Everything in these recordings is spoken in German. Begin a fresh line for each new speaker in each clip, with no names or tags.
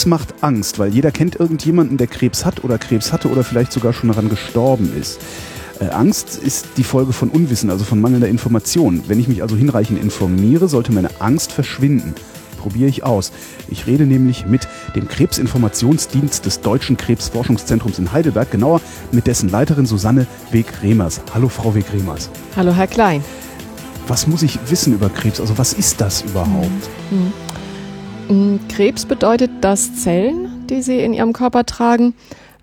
Krebs macht Angst, weil jeder kennt irgendjemanden, der Krebs hat oder Krebs hatte oder vielleicht sogar schon daran gestorben ist. Äh, Angst ist die Folge von Unwissen, also von mangelnder Information. Wenn ich mich also hinreichend informiere, sollte meine Angst verschwinden. Probiere ich aus. Ich rede nämlich mit dem Krebsinformationsdienst des Deutschen Krebsforschungszentrums in Heidelberg, genauer mit dessen Leiterin Susanne Weg-Remers. Hallo Frau Weg-Remers.
Hallo Herr Klein.
Was muss ich wissen über Krebs? Also was ist das überhaupt?
Mhm. Mm, Krebs bedeutet, dass Zellen, die sie in ihrem Körper tragen,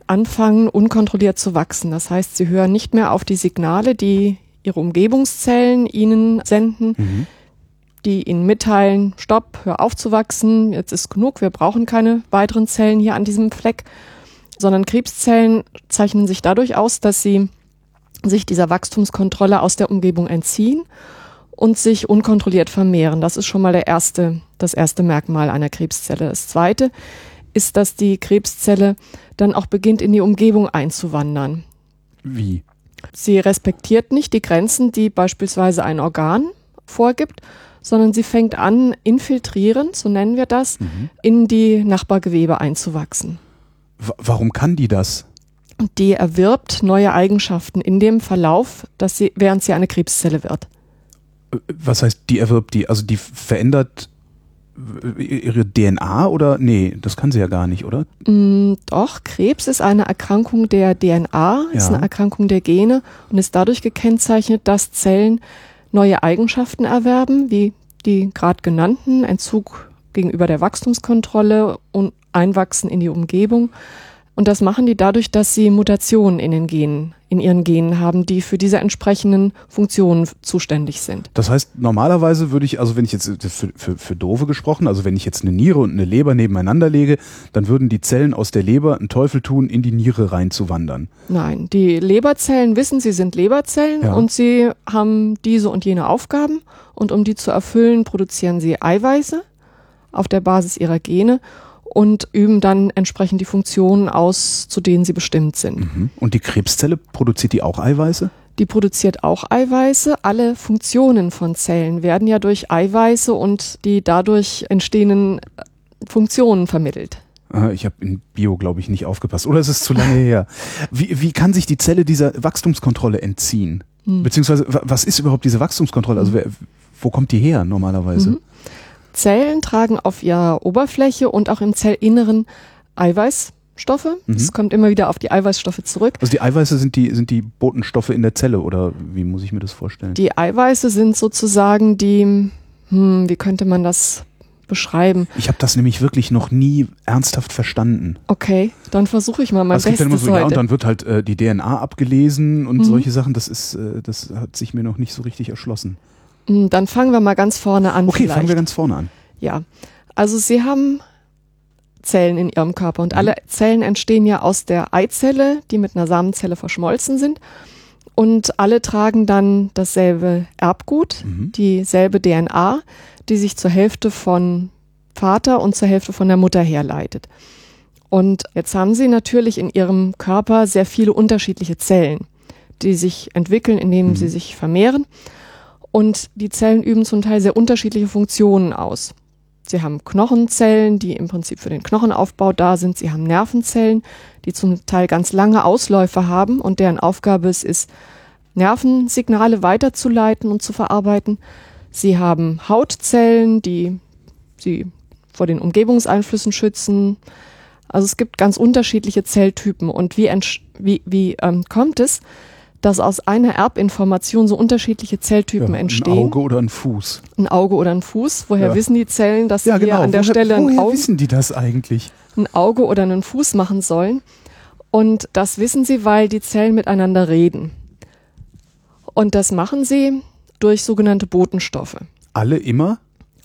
anfangen unkontrolliert zu wachsen. Das heißt, sie hören nicht mehr auf die Signale, die ihre Umgebungszellen ihnen senden,
Mhm.
die ihnen mitteilen, stopp, hör auf zu wachsen, jetzt ist genug, wir brauchen keine weiteren Zellen hier an diesem Fleck, sondern Krebszellen zeichnen sich dadurch aus, dass sie sich dieser Wachstumskontrolle aus der Umgebung entziehen und sich unkontrolliert vermehren. Das ist schon mal der erste, das erste Merkmal einer Krebszelle. Das zweite ist, dass die Krebszelle dann auch beginnt, in die Umgebung einzuwandern.
Wie?
Sie respektiert nicht die Grenzen, die beispielsweise ein Organ vorgibt, sondern sie fängt an, infiltrierend, so nennen wir das,
Mhm.
in die Nachbargewebe einzuwachsen.
W warum kann die das?
Die erwirbt neue Eigenschaften in dem Verlauf, dass sie, während sie eine Krebszelle wird.
Was heißt, die erwirbt die? Also die verändert äh, ihre DNA oder? Nee, das kann sie ja gar nicht, oder?
Mm, Doch, Krebs ist eine Erkrankung der DNA, ist
Ja.
eine Erkrankung der Gene und ist dadurch gekennzeichnet, dass Zellen neue Eigenschaften erwerben, wie die gerade genannten, Entzug gegenüber der Wachstumskontrolle und Einwachsen in die Umgebung. Und das machen die dadurch, dass sie Mutationen in den Genen, in ihren Genen haben, die für diese entsprechenden Funktionen zuständig sind.
Das heißt, normalerweise würde ich, also wenn ich jetzt das für, für, für Dove gesprochen, also wenn ich jetzt eine Niere und eine Leber nebeneinander lege, dann würden die Zellen aus der Leber einen Teufel tun, in die Niere reinzuwandern.
Nein, die Leberzellen wissen, sie sind Leberzellen
Ja.
und sie haben diese und jene Aufgaben und um die zu erfüllen, produzieren sie Eiweiße auf der Basis ihrer Gene und üben dann entsprechend die Funktionen aus, zu denen sie bestimmt sind.
Mhm. Und die Krebszelle produziert die auch Eiweiße?
Die produziert auch Eiweiße. Alle Funktionen von Zellen werden ja durch Eiweiße und die dadurch entstehenden äh, Funktionen vermittelt.
Ah, Ich habe in Bio, glaube ich, nicht aufgepasst. Oder ist es zu lange her? Wie, wie kann sich die Zelle dieser Wachstumskontrolle entziehen?
Hm.
Beziehungsweise, wa- was ist überhaupt diese Wachstumskontrolle? Also, wer, wo kommt die her normalerweise?
Mhm. Zellen tragen auf ihrer Oberfläche und auch im Zellinneren Eiweißstoffe. Es
Mhm.
kommt immer wieder auf die Eiweißstoffe zurück.
Also die Eiweiße sind die, sind die Botenstoffe in der Zelle oder wie muss ich mir das vorstellen?
Die Eiweiße sind sozusagen die, hm, wie könnte man das beschreiben?
Ich habe das nämlich wirklich noch nie ernsthaft verstanden.
Okay, dann versuche ich mal mein
dann immer
Bestes
so, ja, und
heute.
dann wird halt äh, die DNA abgelesen und
Mhm.
solche Sachen. Das ist, äh, das hat sich mir noch nicht so richtig erschlossen.
Hm, Dann fangen wir mal ganz vorne an.
Okay,
vielleicht.
fangen wir ganz vorne an.
Ja, also Sie haben Zellen in Ihrem Körper und
Mhm.
alle Zellen entstehen ja aus der Eizelle, die mit einer Samenzelle verschmolzen sind. Und alle tragen dann dasselbe Erbgut,
Mhm.
dieselbe DNA, die sich zur Hälfte von Vater und zur Hälfte von der Mutter herleitet. Und jetzt haben Sie natürlich in Ihrem Körper sehr viele unterschiedliche Zellen, die sich entwickeln, indem
Mhm.
sie sich vermehren. Und die Zellen üben zum Teil sehr unterschiedliche Funktionen aus. Sie haben Knochenzellen, die im Prinzip für den Knochenaufbau da sind. Sie haben Nervenzellen, die zum Teil ganz lange Ausläufe haben und deren Aufgabe es ist, Nervensignale weiterzuleiten und zu verarbeiten. Sie haben Hautzellen, die sie vor den Umgebungseinflüssen schützen. Also es gibt ganz unterschiedliche Zelltypen. Und wie, wie, wie ähm, kommt es, dass aus einer Erbinformation so unterschiedliche Zelltypen
Ja,
entstehen?
Ein Auge oder ein Fuß.
ein Auge oder ein Fuß. Woher
Ja.
wissen die Zellen, dass sie
Ja, genau.
an der
woher,
Stelle ein
woher
Auge,
wissen die das eigentlich?
ein Auge oder einen Fuß machen sollen? Und das wissen sie, weil die Zellen miteinander reden. Und das machen sie durch sogenannte Botenstoffe.
Alle immer?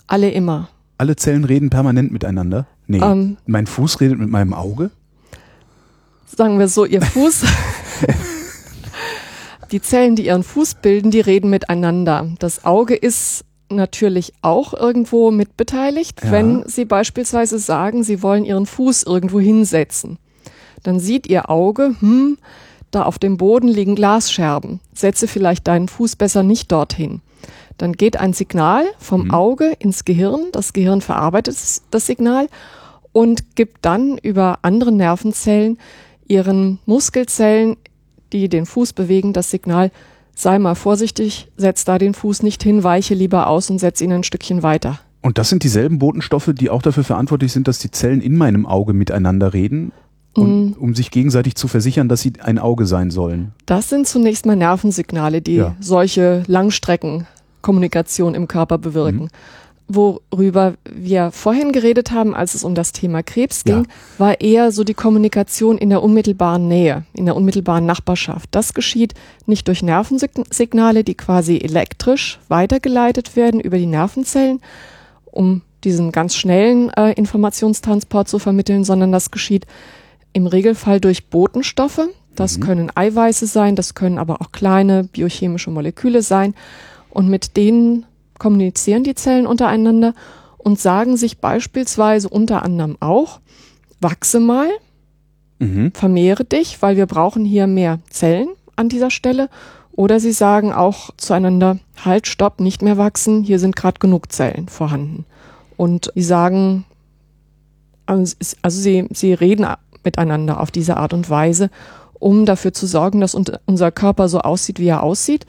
Alle immer.
Alle Zellen reden permanent miteinander? Nee.
Ähm,
mein Fuß redet mit meinem Auge?
sagen wir so, ihr Fuß. die Zellen, die ihren Fuß bilden, die reden miteinander. Das Auge ist natürlich auch irgendwo mitbeteiligt,
Ja.
wenn Sie beispielsweise sagen, Sie wollen Ihren Fuß irgendwo hinsetzen. Dann sieht Ihr Auge, hm, da auf dem Boden liegen Glasscherben. Setze vielleicht deinen Fuß besser nicht dorthin. Dann geht ein Signal vom Auge ins Gehirn. Das Gehirn verarbeitet das Signal und gibt dann über andere Nervenzellen ihren Muskelzellen, die den Fuß bewegen, das Signal, sei mal vorsichtig, setz da den Fuß nicht hin, weiche lieber aus und setz ihn ein Stückchen weiter.
Und das sind dieselben Botenstoffe, die auch dafür verantwortlich sind, dass die Zellen in meinem Auge miteinander reden,
Mhm.
und, um sich gegenseitig zu versichern, dass sie ein Auge sein sollen.
Das sind zunächst mal Nervensignale, die
Ja.
solche Langstreckenkommunikation im Körper bewirken. Worüber wir vorhin geredet haben, als es um das Thema Krebs ging,
Ja.
war eher so die Kommunikation in der unmittelbaren Nähe, in der unmittelbaren Nachbarschaft. Das geschieht nicht durch Nervensignale, die quasi elektrisch weitergeleitet werden über die Nervenzellen, um diesen ganz schnellen äh, Informationstransport zu vermitteln, sondern das geschieht im Regelfall durch Botenstoffe. Das können Eiweiße sein, das können aber auch kleine biochemische Moleküle sein. Und mit denen kommunizieren die Zellen untereinander und sagen sich beispielsweise unter anderem auch, wachse mal,
Mhm.
vermehre dich, weil wir brauchen hier mehr Zellen an dieser Stelle. Oder sie sagen auch zueinander, halt, stopp, nicht mehr wachsen, hier sind gerade genug Zellen vorhanden. Und sie sagen, also also sie, sie reden miteinander auf diese Art und Weise, um dafür zu sorgen, dass un- unser Körper so aussieht, wie er aussieht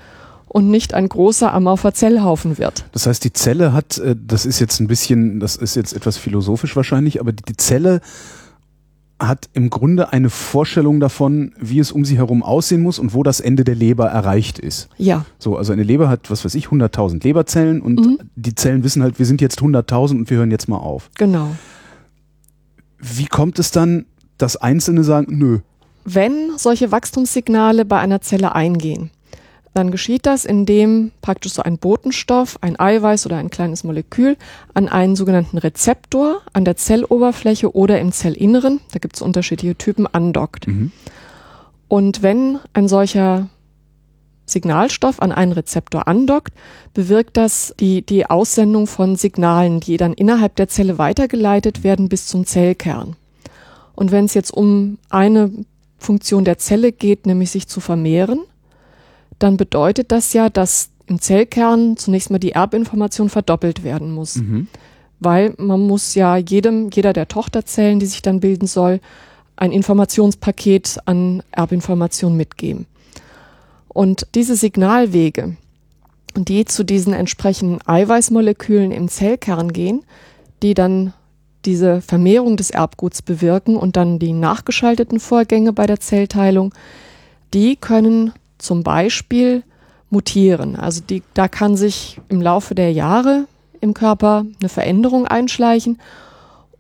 und nicht ein großer amorpher Zellhaufen wird.
Das heißt, die Zelle hat, äh, das ist jetzt ein bisschen, das ist jetzt etwas philosophisch wahrscheinlich, aber die Zelle hat im Grunde eine Vorstellung davon, wie es um sie herum aussehen muss und wo das Ende der Leber erreicht ist.
Ja,
So, also eine Leber hat, was weiß ich, 100.000 Leberzellen und
Mhm.
die Zellen wissen halt, wir sind jetzt 100.000 und wir hören jetzt mal auf.
genau.
Wie kommt es dann, dass Einzelne sagen, nö,
Wenn solche Wachstumssignale bei einer Zelle eingehen, dann geschieht das, indem praktisch so ein Botenstoff, ein Eiweiß oder ein kleines Molekül an einen sogenannten Rezeptor an der Zelloberfläche oder im Zellinneren, da gibt es unterschiedliche Typen, andockt.
Mhm.
Und wenn ein solcher Signalstoff an einen Rezeptor andockt, bewirkt das die, die Aussendung von Signalen, die dann innerhalb der Zelle weitergeleitet werden bis zum Zellkern. Und wenn es jetzt um eine Funktion der Zelle geht, nämlich sich zu vermehren, dann bedeutet das ja, dass im Zellkern zunächst mal die Erbinformation verdoppelt werden muss.
Mhm.
Weil man muss ja jedem, jeder der Tochterzellen, die sich dann bilden soll, ein Informationspaket an Erbinformation mitgeben. Und diese Signalwege, die zu diesen entsprechenden Eiweißmolekülen im Zellkern gehen, die dann diese Vermehrung des Erbguts bewirken und dann die nachgeschalteten Vorgänge bei der Zellteilung, die können zum Beispiel mutieren. Also die, da kann sich im Laufe der Jahre im Körper eine Veränderung einschleichen.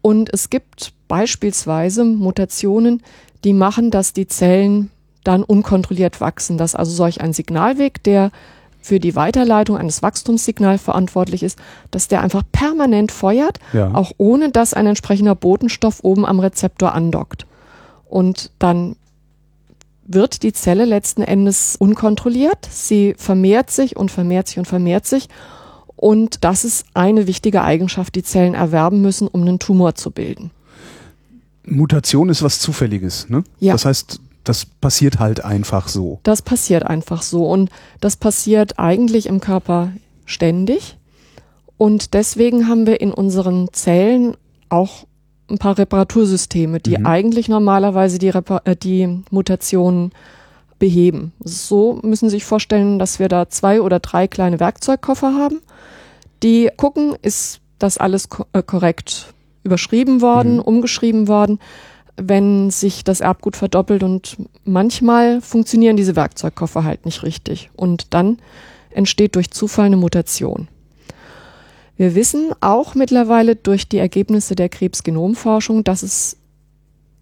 Und es gibt beispielsweise Mutationen, die machen, dass die Zellen dann unkontrolliert wachsen, dass also solch ein Signalweg, der für die Weiterleitung eines Wachstumssignals verantwortlich ist, dass der einfach permanent feuert,
Ja.
auch ohne dass ein entsprechender Botenstoff oben am Rezeptor andockt. Und dann wird die Zelle letzten Endes unkontrolliert. Sie vermehrt sich und vermehrt sich und vermehrt sich. Und das ist eine wichtige Eigenschaft, die Zellen erwerben müssen, um einen Tumor zu bilden.
Mutation ist was Zufälliges, ne?
Ja.
Das heißt, das passiert halt einfach so.
Das passiert einfach so. Und das passiert eigentlich im Körper ständig. Und deswegen haben wir in unseren Zellen auch ein paar Reparatursysteme, die
Mhm.
eigentlich normalerweise die, Repa äh, die Mutationen beheben. So müssen Sie sich vorstellen, dass wir da zwei oder drei kleine Werkzeugkoffer haben, die gucken, ist das alles ko äh, korrekt überschrieben worden,
Mhm.
umgeschrieben worden, wenn sich das Erbgut verdoppelt und manchmal funktionieren diese Werkzeugkoffer halt nicht richtig und dann entsteht durch Zufall eine Mutation. Wir wissen auch mittlerweile durch die Ergebnisse der Krebsgenomforschung, dass es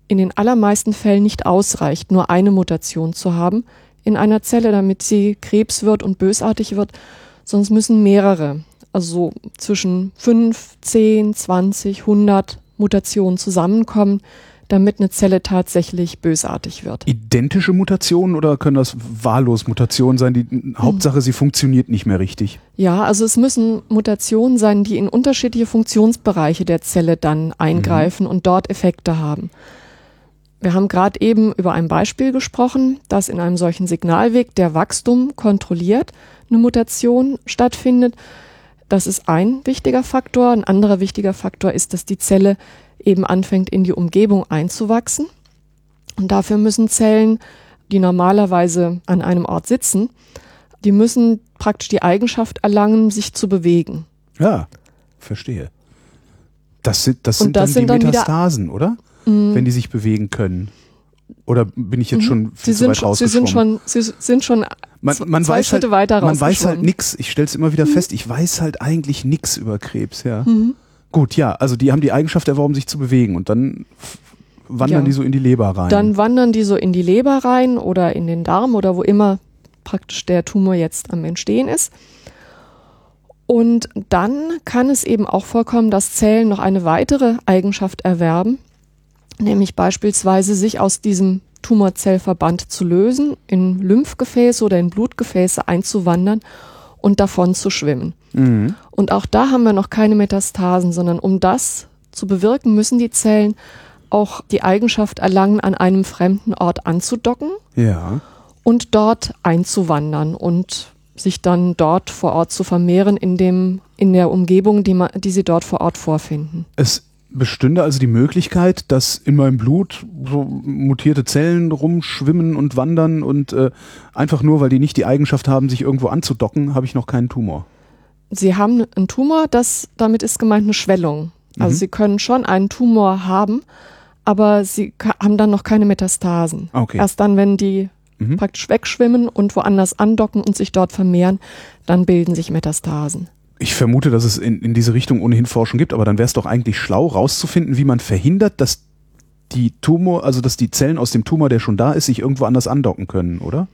in den allermeisten Fällen nicht ausreicht, nur eine Mutation zu haben in einer Zelle, damit sie Krebs wird und bösartig wird, sonst müssen mehrere, also so zwischen 5, 10, 20, 100 Mutationen zusammenkommen, damit eine Zelle tatsächlich bösartig wird.
Identische Mutationen oder können das wahllos Mutationen sein? Die
Hm.
Hauptsache, sie funktioniert nicht mehr richtig.
Ja, also es müssen Mutationen sein, die in unterschiedliche Funktionsbereiche der Zelle dann eingreifen und dort Effekte haben. Wir haben gerade eben über ein Beispiel gesprochen, dass in einem solchen Signalweg, der Wachstum kontrolliert, eine Mutation stattfindet. Das ist ein wichtiger Faktor. Ein anderer wichtiger Faktor ist, dass die Zelle eben anfängt, in die Umgebung einzuwachsen. Und dafür müssen Zellen, die normalerweise an einem Ort sitzen, die müssen praktisch die Eigenschaft erlangen, sich zu bewegen.
Ja, verstehe. Das sind, das sind
das
dann
sind
die
dann wieder-
Metastasen, oder? Wenn die sich bewegen können. Oder bin ich jetzt schon
Mhm. Sie
viel zu
sind,
weit
schon, sie sind schon, sie sind schon
man, man
zwei
weiß
Schritte
halt,
weiter
Man weiß halt nix. Ich stelle es immer wieder fest, ich weiß halt eigentlich nix über Krebs, ja.
Mhm.
Gut, ja, also die haben die Eigenschaft erworben, sich zu bewegen und dann wandern
Ja.
die so in die Leber rein.
Dann wandern die so in die Leber rein oder in den Darm oder wo immer praktisch der Tumor jetzt am Entstehen ist. Und dann kann es eben auch vorkommen, dass Zellen noch eine weitere Eigenschaft erwerben, nämlich beispielsweise sich aus diesem Tumorzellverband zu lösen, in Lymphgefäße oder in Blutgefäße einzuwandern und davon zu schwimmen.
mhm.
Und auch da haben wir noch keine Metastasen, sondern um das zu bewirken, müssen die Zellen auch die Eigenschaft erlangen, an einem fremden Ort anzudocken
Ja.
und dort einzuwandern und sich dann dort vor Ort zu vermehren in dem in der Umgebung, die, ma- die sie dort vor Ort vorfinden.
Es bestünde also die Möglichkeit, dass in meinem Blut so mutierte Zellen rumschwimmen und wandern und äh, einfach nur, weil die nicht die Eigenschaft haben, sich irgendwo anzudocken, habe ich noch keinen Tumor.
Sie haben einen Tumor, das damit ist gemeint eine Schwellung. Also
Mhm.
sie können schon einen Tumor haben, aber sie haben dann noch keine Metastasen.
Okay.
Erst dann, wenn die
Mhm.
praktisch wegschwimmen und woanders andocken und sich dort vermehren, dann bilden sich Metastasen.
Ich vermute, dass es in, in diese Richtung ohnehin Forschung gibt, aber dann wäre es doch eigentlich schlau, rauszufinden, wie man verhindert, dass die Tumor, also dass die Zellen aus dem Tumor, der schon da ist, sich irgendwo anders andocken können, oder?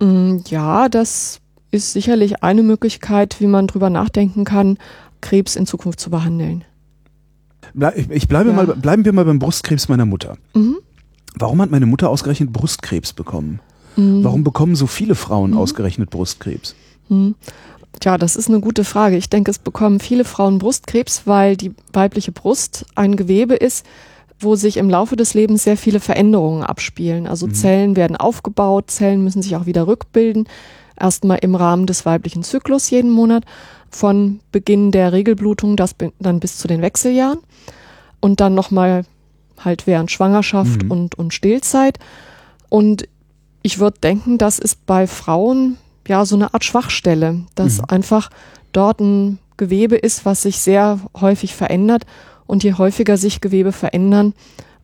Mm, Ja, das ist sicherlich eine Möglichkeit, wie man drüber nachdenken kann, Krebs in Zukunft zu behandeln.
Ich, bleibe
Ja.
mal, bleiben wir mal beim Brustkrebs meiner Mutter.
Mhm.
Warum hat meine Mutter ausgerechnet Brustkrebs bekommen?
Mhm.
Warum bekommen so viele Frauen ausgerechnet Brustkrebs?
Mhm. Tja, das ist eine gute Frage. Ich denke, es bekommen viele Frauen Brustkrebs, weil die weibliche Brust ein Gewebe ist, wo sich im Laufe des Lebens sehr viele Veränderungen abspielen. Also Zellen werden aufgebaut, Zellen müssen sich auch wieder rückbilden. Erstmal im Rahmen des weiblichen Zyklus jeden Monat, von Beginn der Regelblutung das dann bis zu den Wechseljahren und dann nochmal halt während Schwangerschaft
Mhm.
und, und Stillzeit. Und ich würde denken, das ist bei Frauen ja so eine Art Schwachstelle, dass
Mhm.
einfach dort ein Gewebe ist, was sich sehr häufig verändert. Und je häufiger sich Gewebe verändern,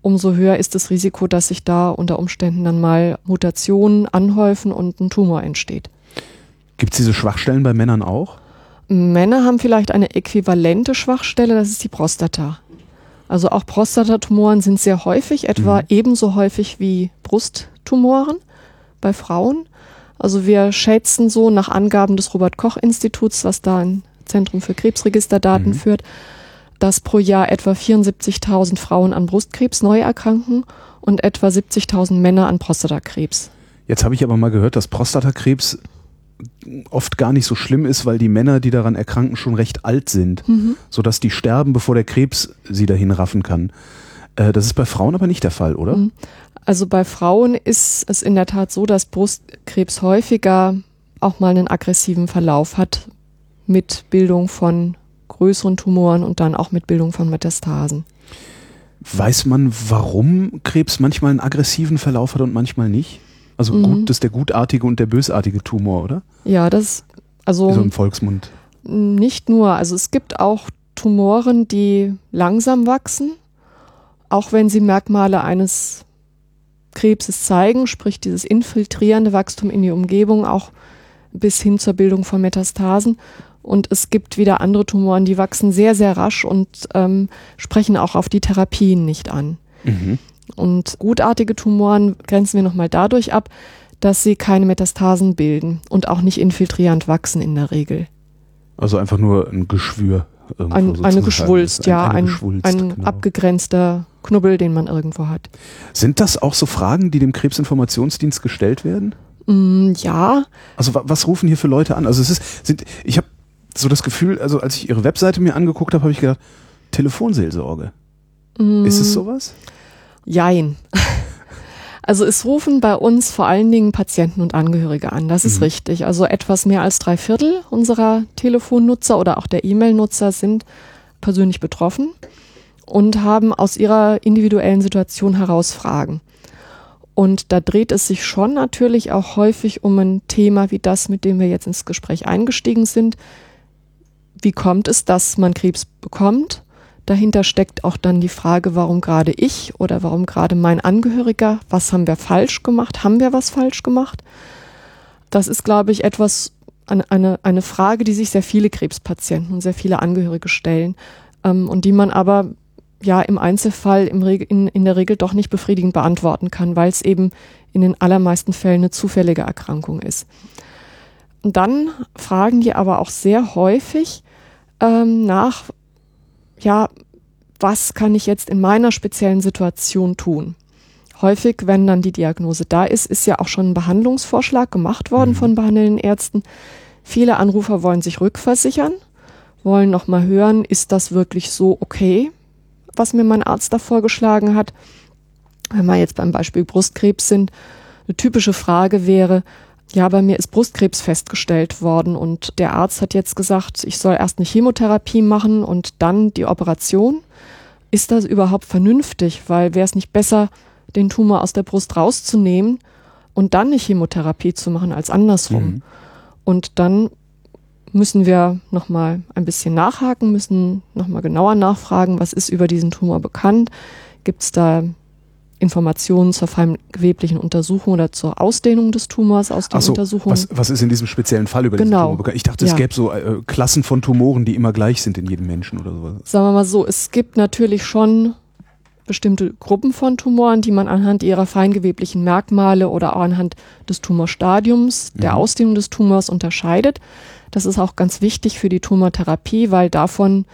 umso höher ist das Risiko, dass sich da unter Umständen dann mal Mutationen anhäufen und ein Tumor entsteht.
Gibt es diese Schwachstellen bei Männern auch?
Männer haben vielleicht eine äquivalente Schwachstelle, das ist die Prostata. Also auch Prostatatumoren sind sehr häufig, etwa
Mhm.
ebenso häufig wie Brusttumoren bei Frauen. Also wir schätzen so nach Angaben des Robert Koch Instituts, was da ein Zentrum für Krebsregisterdaten
Mhm.
führt, dass pro Jahr etwa 74.000 Frauen an Brustkrebs neu erkranken und etwa 70.000 Männer an Prostatakrebs.
Jetzt habe ich aber mal gehört, dass Prostatakrebs oft gar nicht so schlimm ist, weil die Männer, die daran erkranken, schon recht alt sind, sodass die sterben, bevor der Krebs sie dahin raffen kann. Äh, das ist bei Frauen aber nicht der Fall, oder?
Also bei Frauen ist es in der Tat so, dass Brustkrebs häufiger auch mal einen aggressiven Verlauf hat mit Bildung von größeren Tumoren und dann auch mit Bildung von Metastasen.
Weiß man, warum Krebs manchmal einen aggressiven Verlauf hat und manchmal nicht? Also
Mhm.
gut, das ist der gutartige und der bösartige Tumor, oder?
Ja, das also
So im Volksmund.
nicht nur, also es gibt auch Tumoren, die langsam wachsen, auch wenn sie Merkmale eines Krebses zeigen, sprich dieses infiltrierende Wachstum in die Umgebung, auch bis hin zur Bildung von Metastasen. Und es gibt wieder andere Tumoren, die wachsen sehr, sehr rasch und ähm, sprechen auch auf die Therapien nicht an.
Mhm.
Und gutartige Tumoren grenzen wir nochmal dadurch ab, dass sie keine Metastasen bilden und auch nicht infiltrierend wachsen in der Regel.
Also einfach nur ein Geschwür
Ein, eine Geschwulst, ja, ein, ein, Geschwulst, ein genau. abgegrenzter Knubbel, den man irgendwo hat.
Sind das auch so Fragen, die dem Krebsinformationsdienst gestellt werden?
Mm, ja.
Also was rufen hier für Leute an? Also es ist, sind, ich habe so das Gefühl, also als ich ihre Webseite mir angeguckt habe, habe ich gedacht, Telefonseelsorge. Mm, ist es sowas?
Jein. Also es rufen bei uns vor allen Dingen Patienten und Angehörige an, das ist mhm. richtig. Also etwas mehr als drei Viertel unserer Telefonnutzer oder auch der E-Mail-Nutzer sind persönlich betroffen und haben aus ihrer individuellen Situation heraus Fragen. Und da dreht es sich schon natürlich auch häufig um ein Thema wie das, mit dem wir jetzt ins Gespräch eingestiegen sind. Wie kommt es, dass man Krebs bekommt? Dahinter steckt auch dann die Frage, warum gerade ich oder warum gerade mein Angehöriger, was haben wir falsch gemacht? Haben wir was falsch gemacht? Das ist, glaube ich, etwas, eine, eine Frage, die sich sehr viele Krebspatienten und sehr viele Angehörige stellen ähm, und die man aber ja im Einzelfall im in, in der Regel doch nicht befriedigend beantworten kann, weil es eben in den allermeisten Fällen eine zufällige Erkrankung ist. Und dann fragen die aber auch sehr häufig ähm, nach, ja, was kann ich jetzt in meiner speziellen Situation tun? Häufig, wenn dann die Diagnose da ist, ist ja auch schon ein Behandlungsvorschlag gemacht worden mhm. von behandelnden Ärzten. Viele Anrufer wollen sich rückversichern, wollen nochmal hören, ist das wirklich so okay, was mir mein Arzt da vorgeschlagen hat. Wenn wir jetzt beim Beispiel Brustkrebs sind, eine typische Frage wäre, ja, bei mir ist Brustkrebs festgestellt worden und der Arzt hat jetzt gesagt, ich soll erst eine Chemotherapie machen und dann die Operation. Ist das überhaupt vernünftig? Weil wäre es nicht besser, den Tumor aus der Brust rauszunehmen und dann eine Chemotherapie zu machen als andersrum? Mhm. Und dann müssen wir nochmal ein bisschen nachhaken, müssen nochmal genauer nachfragen, was ist über diesen Tumor bekannt? Gibt es da Informationen zur feingeweblichen Untersuchung oder zur Ausdehnung des Tumors aus den so, Untersuchungen.
Was, was ist in diesem speziellen Fall über
genau.
diesen Tumor bekannt? Ich dachte, es gäbe so äh, Klassen von Tumoren, die immer gleich sind in jedem Menschen oder sowas.
Sagen wir mal so, es gibt natürlich schon bestimmte Gruppen von Tumoren, die man anhand ihrer feingeweblichen Merkmale oder auch anhand des Tumorstadiums, der mhm. Ausdehnung des Tumors unterscheidet. Das ist auch ganz wichtig für die Tumortherapie, weil davon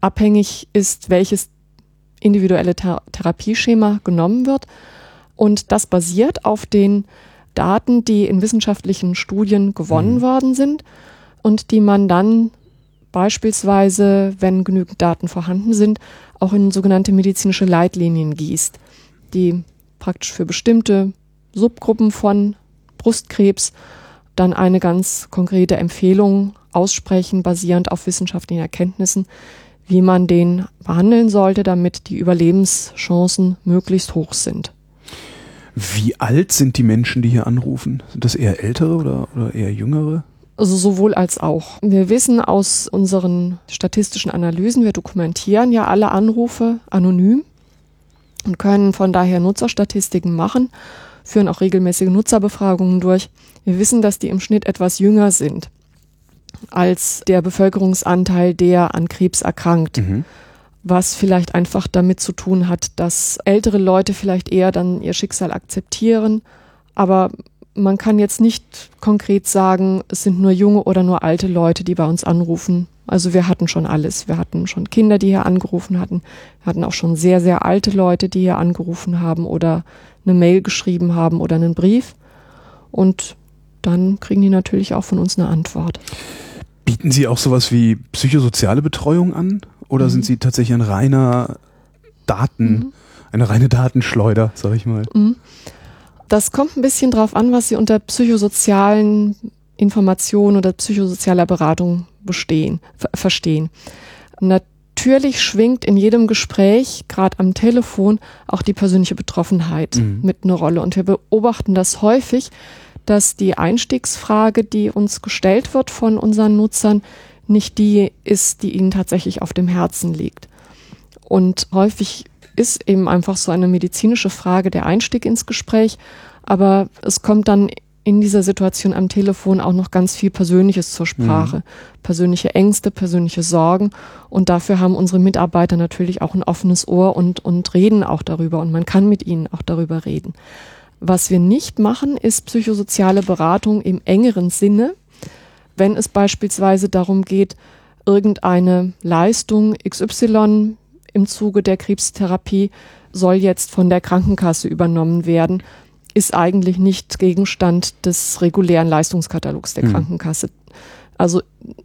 abhängig ist, welches individuelle Ther Therapieschema genommen wird. Und das basiert auf den Daten, die in wissenschaftlichen Studien gewonnen mhm. worden sind und die man dann beispielsweise, wenn genügend Daten vorhanden sind, auch in sogenannte medizinische Leitlinien gießt, die praktisch für bestimmte Subgruppen von Brustkrebs dann eine ganz konkrete Empfehlung aussprechen, basierend auf wissenschaftlichen Erkenntnissen, wie man den behandeln sollte, damit die Überlebenschancen möglichst hoch sind.
Wie alt sind die Menschen, die hier anrufen? Sind das eher ältere oder, oder eher jüngere?
Also sowohl als auch. Wir wissen aus unseren statistischen Analysen, wir dokumentieren ja alle Anrufe anonym und können von daher Nutzerstatistiken machen, führen auch regelmäßige Nutzerbefragungen durch. Wir wissen, dass die im Schnitt etwas jünger sind als der Bevölkerungsanteil, der an Krebs erkrankt. Mhm. Was vielleicht einfach damit zu tun hat, dass ältere Leute vielleicht eher dann ihr Schicksal akzeptieren. Aber man kann jetzt nicht konkret sagen, es sind nur junge oder nur alte Leute, die bei uns anrufen. Also wir hatten schon alles. Wir hatten schon Kinder, die hier angerufen hatten. Wir hatten auch schon sehr, sehr alte Leute, die hier angerufen haben oder eine Mail geschrieben haben oder einen Brief. Und dann kriegen die natürlich auch von uns eine Antwort.
Bieten Sie auch sowas wie psychosoziale Betreuung an? Oder mhm. sind Sie tatsächlich ein reiner Daten, mhm. eine reine Datenschleuder, sag ich mal? Mhm.
Das kommt ein bisschen drauf an, was Sie unter psychosozialen Informationen oder psychosozialer Beratung bestehen, verstehen. Natürlich schwingt in jedem Gespräch, gerade am Telefon, auch die persönliche Betroffenheit mhm. mit einer Rolle. Und wir beobachten das häufig, dass die Einstiegsfrage, die uns gestellt wird von unseren Nutzern, nicht die ist, die ihnen tatsächlich auf dem Herzen liegt. Und häufig ist eben einfach so eine medizinische Frage der Einstieg ins Gespräch, aber es kommt dann in dieser Situation am Telefon auch noch ganz viel Persönliches zur Sprache. Mhm. Persönliche Ängste, persönliche Sorgen. Und dafür haben unsere Mitarbeiter natürlich auch ein offenes Ohr und, und reden auch darüber. Und man kann mit ihnen auch darüber reden. Was wir nicht machen, ist psychosoziale Beratung im engeren Sinne, wenn es beispielsweise darum geht, irgendeine Leistung XY im Zuge der Krebstherapie soll jetzt von der Krankenkasse übernommen werden, ist eigentlich nicht Gegenstand des regulären Leistungskatalogs der
Mhm.
Krankenkasse. Also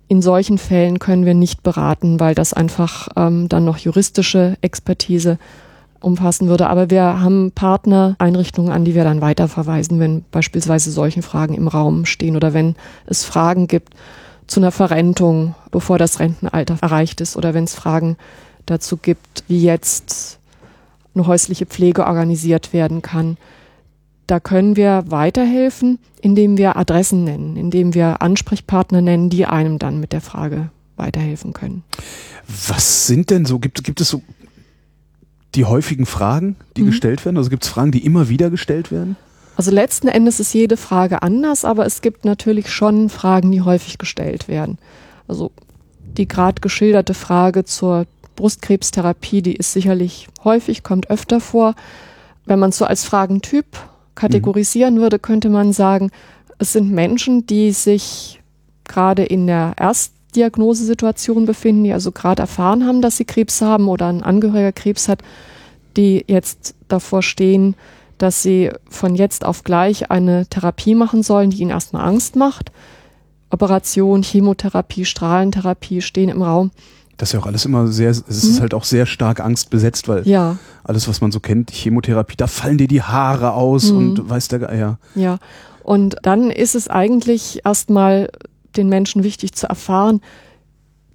in solchen Fällen können wir nicht beraten, weil das einfach ähm, dann noch juristische Expertise umfassen würde. Aber wir haben Partnereinrichtungen, an die wir dann weiterverweisen, wenn beispielsweise solche Fragen im Raum stehen oder wenn es Fragen gibt zu einer Verrentung, bevor das Rentenalter erreicht ist oder wenn es Fragen dazu gibt, wie jetzt eine häusliche Pflege organisiert werden kann. Da können wir weiterhelfen, indem wir Adressen nennen, indem wir Ansprechpartner nennen, die einem dann mit der Frage weiterhelfen können.
Was sind denn so, gibt, gibt es so die häufigen Fragen, die
Mhm.
gestellt werden? Also gibt es Fragen, die immer wieder gestellt werden?
Also letzten Endes ist jede Frage anders, aber es gibt natürlich schon Fragen, die häufig gestellt werden. Also die gerade geschilderte Frage zur Brustkrebstherapie, die ist sicherlich häufig, kommt öfter vor. Wenn man es so als Fragentyp kategorisieren würde, könnte man sagen, es sind Menschen, die sich gerade in der Erstdiagnosesituation befinden, die also gerade erfahren haben, dass sie Krebs haben oder ein Angehöriger Krebs hat, die jetzt davor stehen, dass sie von jetzt auf gleich eine Therapie machen sollen, die ihnen erstmal Angst macht. Operation, Chemotherapie, Strahlentherapie stehen im Raum.
Das ist ja auch alles immer sehr, es ist
Mhm.
halt auch sehr stark angstbesetzt, weil
Ja,
alles, was man so kennt, Chemotherapie, da fallen dir die Haare aus
Mhm.
und weiß der Geier.
ja. Und dann ist es eigentlich erstmal den Menschen wichtig zu erfahren,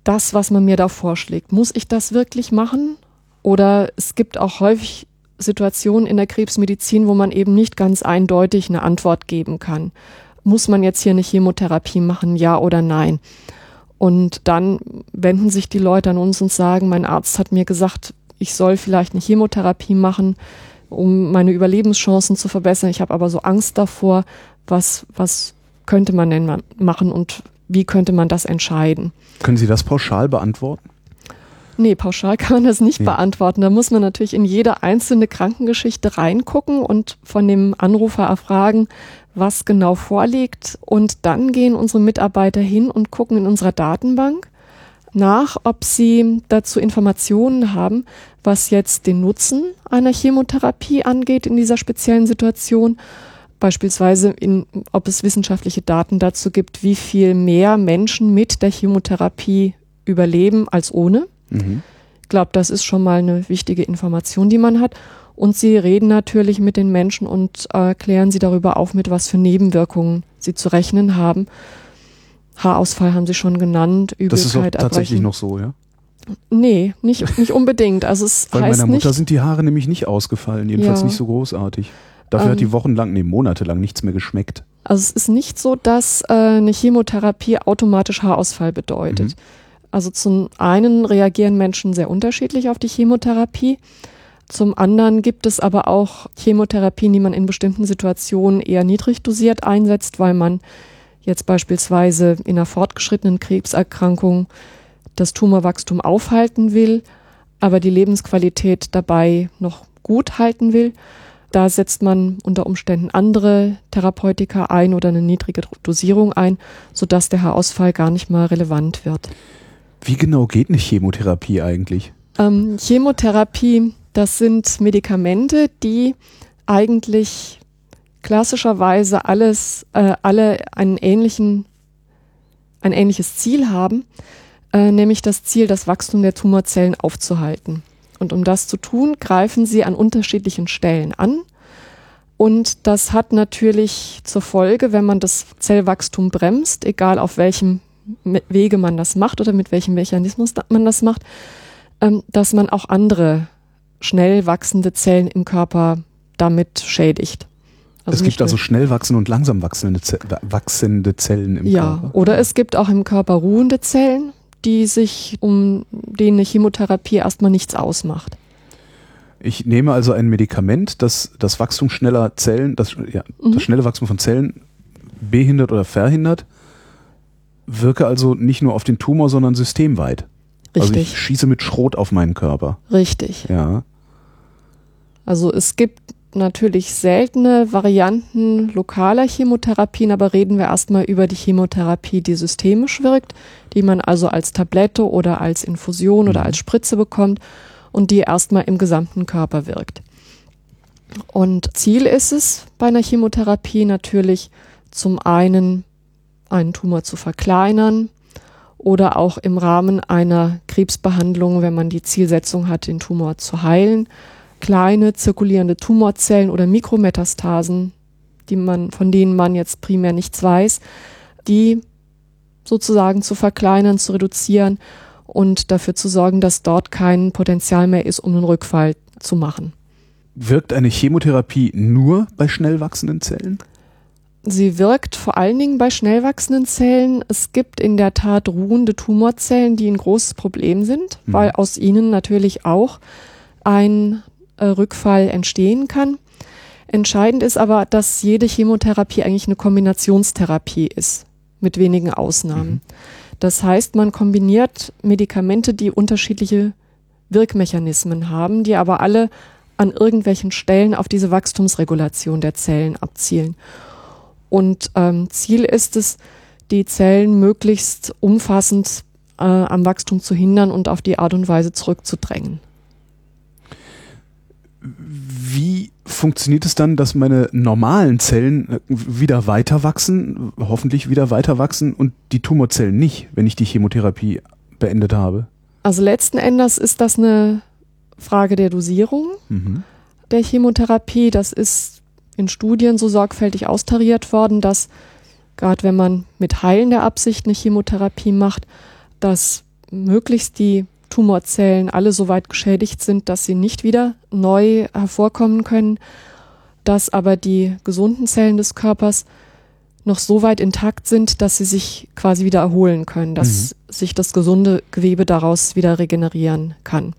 das, was man mir da vorschlägt, muss ich das wirklich machen? Oder es gibt auch häufig Situationen in der Krebsmedizin, wo man eben nicht ganz eindeutig eine Antwort geben kann. Muss man jetzt hier eine Chemotherapie machen, ja oder nein? Und dann wenden sich die Leute an uns und sagen, mein Arzt hat mir gesagt, ich soll vielleicht eine Chemotherapie machen, um meine Überlebenschancen zu verbessern. Ich habe aber so Angst davor, was, was könnte man denn ma- machen und wie könnte man das entscheiden?
Können Sie das pauschal beantworten?
Nee, pauschal kann man das nicht
Nee.
beantworten. Da muss man natürlich in jede einzelne Krankengeschichte reingucken und von dem Anrufer erfragen, was genau vorliegt. Und dann gehen unsere Mitarbeiter hin und gucken in unserer Datenbank nach, ob sie dazu Informationen haben, was jetzt den Nutzen einer Chemotherapie angeht in dieser speziellen Situation. Beispielsweise, in, ob es wissenschaftliche Daten dazu gibt, wie viel mehr Menschen mit der Chemotherapie überleben als ohne.
Mhm.
Ich glaube, das ist schon mal eine wichtige Information, die man hat. Und sie reden natürlich mit den Menschen und äh, klären sie darüber auf, mit was für Nebenwirkungen sie zu rechnen haben. Haarausfall haben sie schon genannt, Übelkeit,
Das ist auch tatsächlich
Erbrechen.
noch so, ja?
Nee, nicht, nicht unbedingt. Also es
Bei
heißt
meiner Mutter
nicht,
sind die Haare nämlich nicht ausgefallen, jedenfalls
Ja.
nicht so großartig. Dafür hat
Ähm.
die wochenlang, nee, monatelang nichts mehr geschmeckt.
also es ist nicht so, dass äh, eine Chemotherapie automatisch Haarausfall bedeutet.
Mhm.
Also zum einen reagieren Menschen sehr unterschiedlich auf die Chemotherapie. Zum anderen gibt es aber auch Chemotherapien, die man in bestimmten Situationen eher niedrig dosiert einsetzt, weil man jetzt beispielsweise in einer fortgeschrittenen Krebserkrankung das Tumorwachstum aufhalten will, aber die Lebensqualität dabei noch gut halten will. Da setzt man unter Umständen andere Therapeutika ein oder eine niedrige Dosierung ein, sodass der Haarausfall gar nicht mal relevant wird.
Wie genau geht eine Chemotherapie eigentlich?
Ähm, Chemotherapie, das sind Medikamente, die eigentlich klassischerweise alles, äh, alle einen ähnlichen, ein ähnliches Ziel haben, äh, nämlich das Ziel, das Wachstum der Tumorzellen aufzuhalten. Und um das zu tun, greifen sie an unterschiedlichen Stellen an. Und das hat natürlich zur Folge, wenn man das Zellwachstum bremst, egal auf welchem Wege man das macht oder mit welchem Mechanismus man das macht, ähm, dass man auch andere schnell wachsende Zellen im Körper damit schädigt.
es
nicht
gibt also schnell wachsende und langsam wachsende, Ze wachsende Zellen im
ja,
Körper.
oder es gibt auch im Körper ruhende Zellen, die sich um denen eine Chemotherapie erstmal nichts ausmacht.
Ich nehme also ein Medikament, das das Wachstum schneller Zellen, das, ja,
Mhm.
das schnelle Wachstum von Zellen behindert oder verhindert, wirke also nicht nur auf den Tumor, sondern systemweit. Also
Richtig,
ich schieße mit Schrot auf meinen Körper.
richtig.
Ja.
Also es gibt natürlich seltene Varianten lokaler Chemotherapien, aber reden wir erstmal über die Chemotherapie, die systemisch wirkt, die man also als Tablette oder als Infusion oder als Spritze bekommt und die erstmal im gesamten Körper wirkt. Und Ziel ist es bei einer Chemotherapie natürlich zum einen einen Tumor zu verkleinern oder auch im Rahmen einer Krebsbehandlung, wenn man die Zielsetzung hat, den Tumor zu heilen, kleine zirkulierende Tumorzellen oder Mikrometastasen, die man, von denen man jetzt primär nichts weiß, die sozusagen zu verkleinern, zu reduzieren und dafür zu sorgen, dass dort kein Potenzial mehr ist, um einen Rückfall zu machen.
Wirkt eine Chemotherapie nur bei schnell wachsenden Zellen?
Sie wirkt vor allen Dingen bei schnell wachsenden Zellen. Es gibt in der Tat ruhende Tumorzellen, die ein großes Problem sind, mhm. weil aus ihnen natürlich auch ein äh, Rückfall entstehen kann. Entscheidend ist aber, dass jede Chemotherapie eigentlich eine Kombinationstherapie ist, mit wenigen Ausnahmen. Mhm. Das heißt, man kombiniert Medikamente, die unterschiedliche Wirkmechanismen haben, die aber alle an irgendwelchen Stellen auf diese Wachstumsregulation der Zellen abzielen. Und ähm, Ziel ist es, die Zellen möglichst umfassend äh, am Wachstum zu hindern und auf die Art und Weise zurückzudrängen.
Wie funktioniert es dann, dass meine normalen Zellen äh, wieder weiter wachsen, hoffentlich wieder weiter wachsen und die Tumorzellen nicht, wenn ich die Chemotherapie beendet habe?
Also letzten Endes ist das eine Frage der Dosierung mhm. der Chemotherapie. Das ist in Studien so sorgfältig austariert worden, dass gerade wenn man mit heilender Absicht eine Chemotherapie macht, dass möglichst die Tumorzellen alle so weit geschädigt sind, dass sie nicht wieder neu hervorkommen können, dass aber die gesunden Zellen des Körpers noch so weit intakt sind, dass sie sich quasi wieder erholen können, dass mhm. sich das gesunde Gewebe daraus wieder regenerieren kann.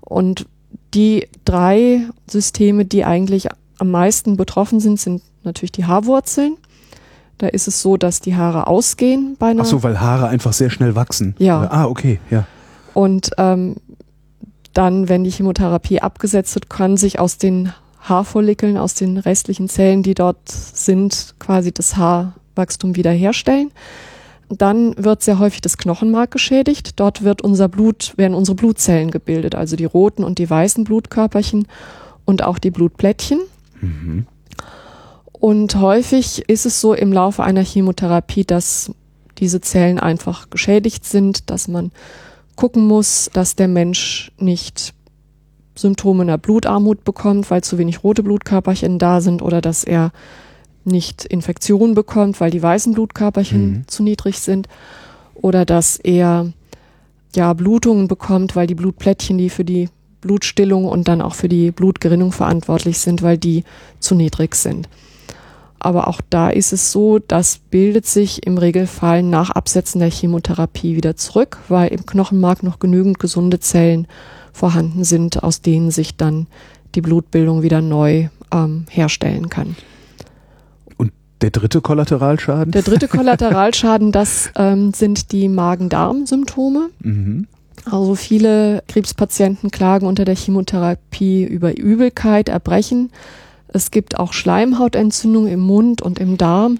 Und die drei Systeme, die eigentlich am meisten betroffen sind, sind natürlich die Haarwurzeln. Da ist es so, dass die Haare ausgehen bei einer.
Ach so, weil Haare einfach sehr schnell wachsen.
Ja.
Ah, okay, ja.
Und ähm, dann, wenn die Chemotherapie abgesetzt wird, kann sich aus den Haarfollikeln, aus den restlichen Zellen, die dort sind, quasi das Haarwachstum wiederherstellen. Dann wird sehr häufig das Knochenmark geschädigt. Dort wird unser Blut, werden unsere Blutzellen gebildet, also die roten und die weißen Blutkörperchen und auch die Blutplättchen. Mhm. Und häufig ist es so im Laufe einer Chemotherapie, dass diese Zellen einfach geschädigt sind, dass man gucken muss, dass der Mensch nicht Symptome einer Blutarmut bekommt, weil zu wenig rote Blutkörperchen da sind oder dass er nicht Infektionen bekommt, weil die weißen Blutkörperchen mhm. zu niedrig sind oder dass er ja Blutungen bekommt, weil die Blutplättchen, die für die Blutstillung und dann auch für die Blutgerinnung verantwortlich sind, weil die zu niedrig sind. Aber auch da ist es so, das bildet sich im Regelfall nach Absetzen der Chemotherapie wieder zurück, weil im Knochenmark noch genügend gesunde Zellen vorhanden sind, aus denen sich dann die Blutbildung wieder neu ähm, herstellen kann.
Und der dritte Kollateralschaden?
Der dritte Kollateralschaden, das ähm, sind die Magen-Darm-Symptome. Mhm. Also viele Krebspatienten klagen unter der Chemotherapie über Übelkeit, Erbrechen. Es gibt auch Schleimhautentzündungen im Mund und im Darm,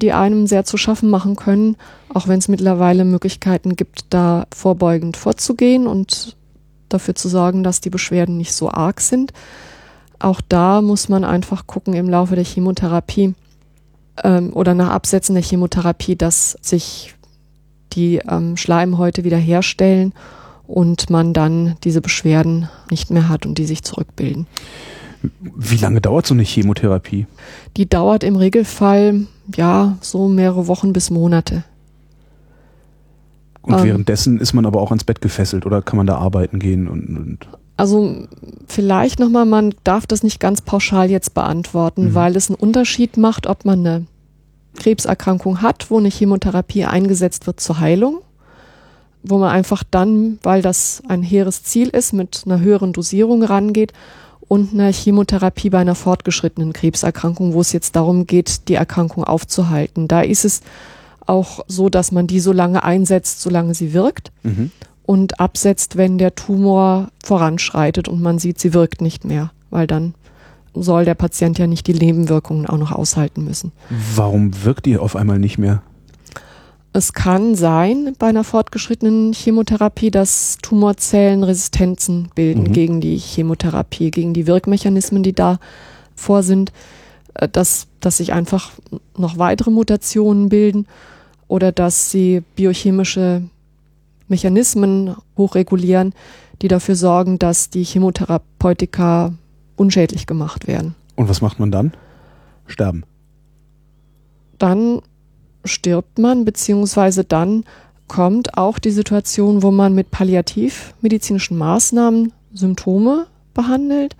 die einem sehr zu schaffen machen können, auch wenn es mittlerweile Möglichkeiten gibt, da vorbeugend vorzugehen und dafür zu sorgen, dass die Beschwerden nicht so arg sind. Auch da muss man einfach gucken im Laufe der Chemotherapie ähm, oder nach Absetzen der Chemotherapie, dass sich die ähm, Schleimhäute wiederherstellen und man dann diese Beschwerden nicht mehr hat und die sich zurückbilden.
Wie lange dauert so eine Chemotherapie?
Die dauert im Regelfall ja so mehrere Wochen bis Monate.
Und ähm, währenddessen ist man aber auch ans Bett gefesselt oder kann man da arbeiten gehen und, und
also vielleicht nochmal, man darf das nicht ganz pauschal jetzt beantworten, mhm. weil es einen Unterschied macht, ob man eine Krebserkrankung hat, wo eine Chemotherapie eingesetzt wird zur Heilung, wo man einfach dann, weil das ein hehres Ziel ist, mit einer höheren Dosierung rangeht und eine Chemotherapie bei einer fortgeschrittenen Krebserkrankung, wo es jetzt darum geht, die Erkrankung aufzuhalten. Da ist es auch so, dass man die so lange einsetzt, solange sie wirkt mhm. und absetzt, wenn der Tumor voranschreitet und man sieht, sie wirkt nicht mehr, weil dann soll der Patient ja nicht die Nebenwirkungen auch noch aushalten müssen.
Warum wirkt die auf einmal nicht mehr?
Es kann sein bei einer fortgeschrittenen Chemotherapie, dass Tumorzellen Resistenzen bilden
Mhm.
gegen die Chemotherapie, gegen die Wirkmechanismen, die da vor sind, äh, dass, dass sich einfach noch weitere Mutationen bilden oder dass sie biochemische Mechanismen hochregulieren, die dafür sorgen, dass die Chemotherapeutika unschädlich gemacht werden.
Und was macht man dann? Sterben.
dann stirbt man, beziehungsweise dann kommt auch die Situation, wo man mit palliativmedizinischen Maßnahmen Symptome behandelt.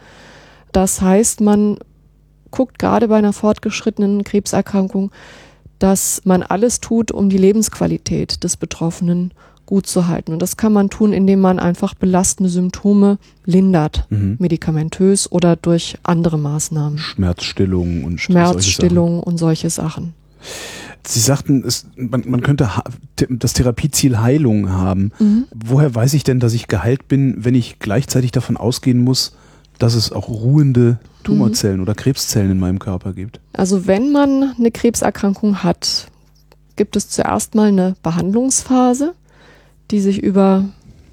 Das heißt, man guckt gerade bei einer fortgeschrittenen Krebserkrankung, dass man alles tut, um die Lebensqualität des Betroffenen gut zu halten. Und das kann man tun, indem man einfach belastende Symptome lindert,
Mhm.
medikamentös oder durch andere Maßnahmen.
Schmerzstillung und solche
Schmerzstillung und solche Sachen.
Sie sagten, es, man, man könnte das Therapieziel Heilung haben.
Mhm.
Woher weiß ich denn, dass ich geheilt bin, wenn ich gleichzeitig davon ausgehen muss, dass es auch ruhende Tumorzellen oder Krebszellen in meinem Körper gibt?
Also wenn man eine Krebserkrankung hat, gibt es zuerst mal eine Behandlungsphase, die sich über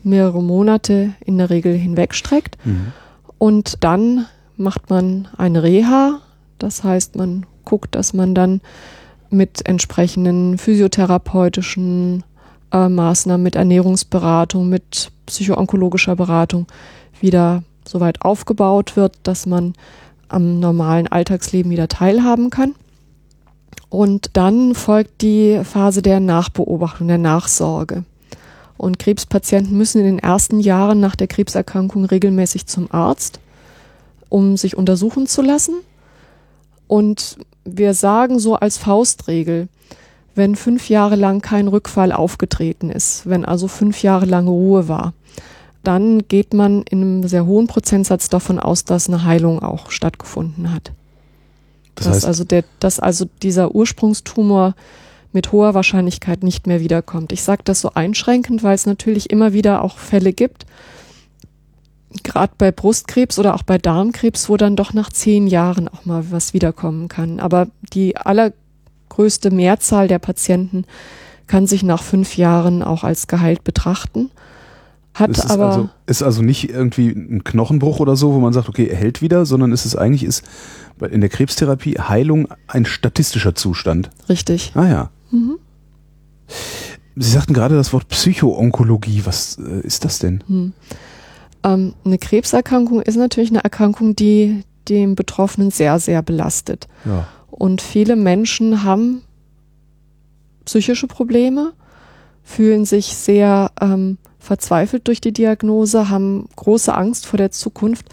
mehrere Monate in der Regel hinwegstreckt.
Mhm.
Und dann macht man eine Reha. Das heißt, man guckt, dass man dann mit entsprechenden physiotherapeutischen äh, Maßnahmen, mit Ernährungsberatung, mit psychoonkologischer Beratung wieder so weit aufgebaut wird, dass man am normalen Alltagsleben wieder teilhaben kann. Und dann folgt die Phase der Nachbeobachtung, der Nachsorge. Und Krebspatienten müssen in den ersten Jahren nach der Krebserkrankung regelmäßig zum Arzt, um sich untersuchen zu lassen. Und wir sagen so als Faustregel, wenn fünf Jahre lang kein Rückfall aufgetreten ist, wenn also fünf Jahre lange Ruhe war, dann geht man in einem sehr hohen Prozentsatz davon aus, dass eine Heilung auch stattgefunden hat.
Das
dass,
heißt,
also der, dass also dieser Ursprungstumor mit hoher Wahrscheinlichkeit nicht mehr wiederkommt. Ich sage das so einschränkend, weil es natürlich immer wieder auch Fälle gibt, gerade bei Brustkrebs oder auch bei Darmkrebs, wo dann doch nach zehn Jahren auch mal was wiederkommen kann. Aber die allergrößte Mehrzahl der Patienten kann sich nach fünf Jahren auch als geheilt betrachten. Hat
es ist,
aber
also, ist also nicht irgendwie ein Knochenbruch oder so, wo man sagt, okay, er hält wieder, sondern ist es eigentlich ist in der Krebstherapie Heilung ein statistischer Zustand.
richtig.
Ah ja.
Mhm.
Sie sagten gerade das Wort Psychoonkologie. Was äh, ist das denn?
Hm. Ähm, eine Krebserkrankung ist natürlich eine Erkrankung, die den Betroffenen sehr, sehr belastet.
Ja.
Und viele Menschen haben psychische Probleme, fühlen sich sehr ähm, verzweifelt durch die Diagnose, haben große Angst vor der Zukunft.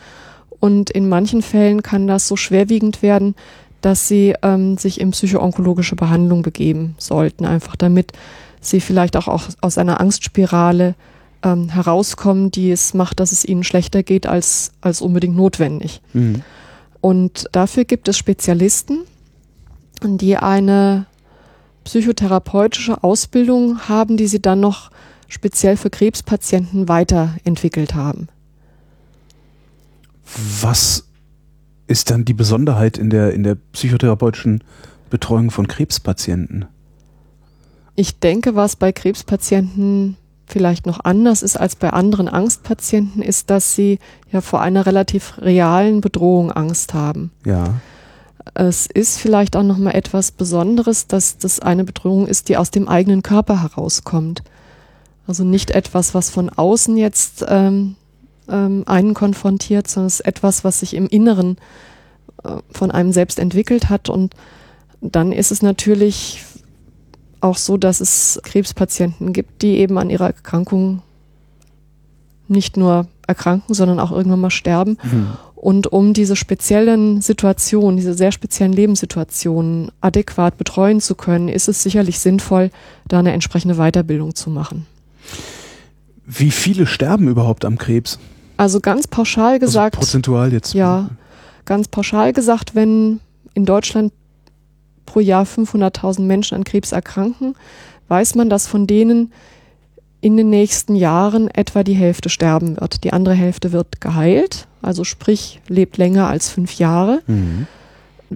Und in manchen Fällen kann das so schwerwiegend werden, dass sie ähm, sich in psychoonkologische Behandlung begeben sollten, einfach damit sie vielleicht auch, auch aus einer Angstspirale ähm, herauskommen, die es macht, dass es ihnen schlechter geht als, als unbedingt notwendig.
Mhm.
Und dafür gibt es Spezialisten, die eine psychotherapeutische Ausbildung haben, die sie dann noch speziell für Krebspatienten weiterentwickelt haben.
Was ist dann die Besonderheit in der, in der psychotherapeutischen Betreuung von Krebspatienten?
Ich denke, was bei Krebspatienten vielleicht noch anders ist als bei anderen Angstpatienten, ist, dass sie ja vor einer relativ realen Bedrohung Angst haben.
Ja.
Es ist vielleicht auch noch mal etwas Besonderes, dass das eine Bedrohung ist, die aus dem eigenen Körper herauskommt. Also nicht etwas, was von außen jetzt ähm, ähm, einen konfrontiert, sondern es ist etwas, was sich im Inneren äh, von einem selbst entwickelt hat. Und dann ist es natürlich auch so, dass es Krebspatienten gibt, die eben an ihrer Erkrankung nicht nur erkranken, sondern auch irgendwann mal sterben.
Mhm.
Und um diese speziellen Situationen, diese sehr speziellen Lebenssituationen adäquat betreuen zu können, ist es sicherlich sinnvoll, da eine entsprechende Weiterbildung zu machen.
Wie viele sterben überhaupt am Krebs?
Also ganz pauschal gesagt,
also prozentual jetzt.
ja, ganz pauschal gesagt, wenn in Deutschland pro Jahr 500.000 Menschen an Krebs erkranken, weiß man, dass von denen in den nächsten Jahren etwa die Hälfte sterben wird. Die andere Hälfte wird geheilt, also sprich lebt länger als fünf Jahre.
Mhm.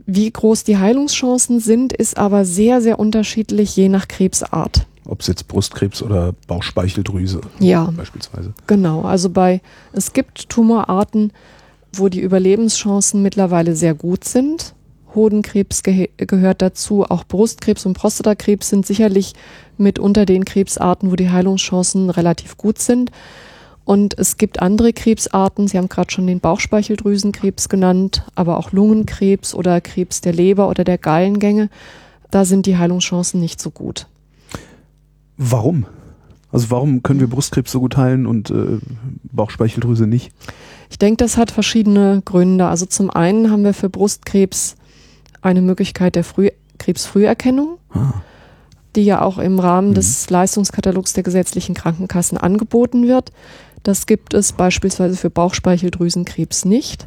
Wie groß die Heilungschancen sind, ist aber sehr, sehr unterschiedlich je nach Krebsart.
Ob es jetzt Brustkrebs oder Bauchspeicheldrüse
Ja.
beispielsweise.
Genau, also bei es gibt Tumorarten, wo die Überlebenschancen mittlerweile sehr gut sind. Hodenkrebs gehe- gehört dazu, auch Brustkrebs und Prostatakrebs sind sicherlich mit unter den Krebsarten, wo die Heilungschancen relativ gut sind. Und es gibt andere Krebsarten, Sie haben gerade schon den Bauchspeicheldrüsenkrebs genannt, aber auch Lungenkrebs oder Krebs der Leber oder der Gallengänge. Da sind die Heilungschancen nicht so gut.
Warum? Also warum können wir Brustkrebs so gut heilen und äh, Bauchspeicheldrüse nicht?
Ich denke, das hat verschiedene Gründe. Also zum einen haben wir für Brustkrebs eine Möglichkeit der Früh Krebsfrüherkennung,
Ah.
die ja auch im Rahmen
Mhm.
des Leistungskatalogs der gesetzlichen Krankenkassen angeboten wird. Das gibt es beispielsweise für Bauchspeicheldrüsenkrebs nicht.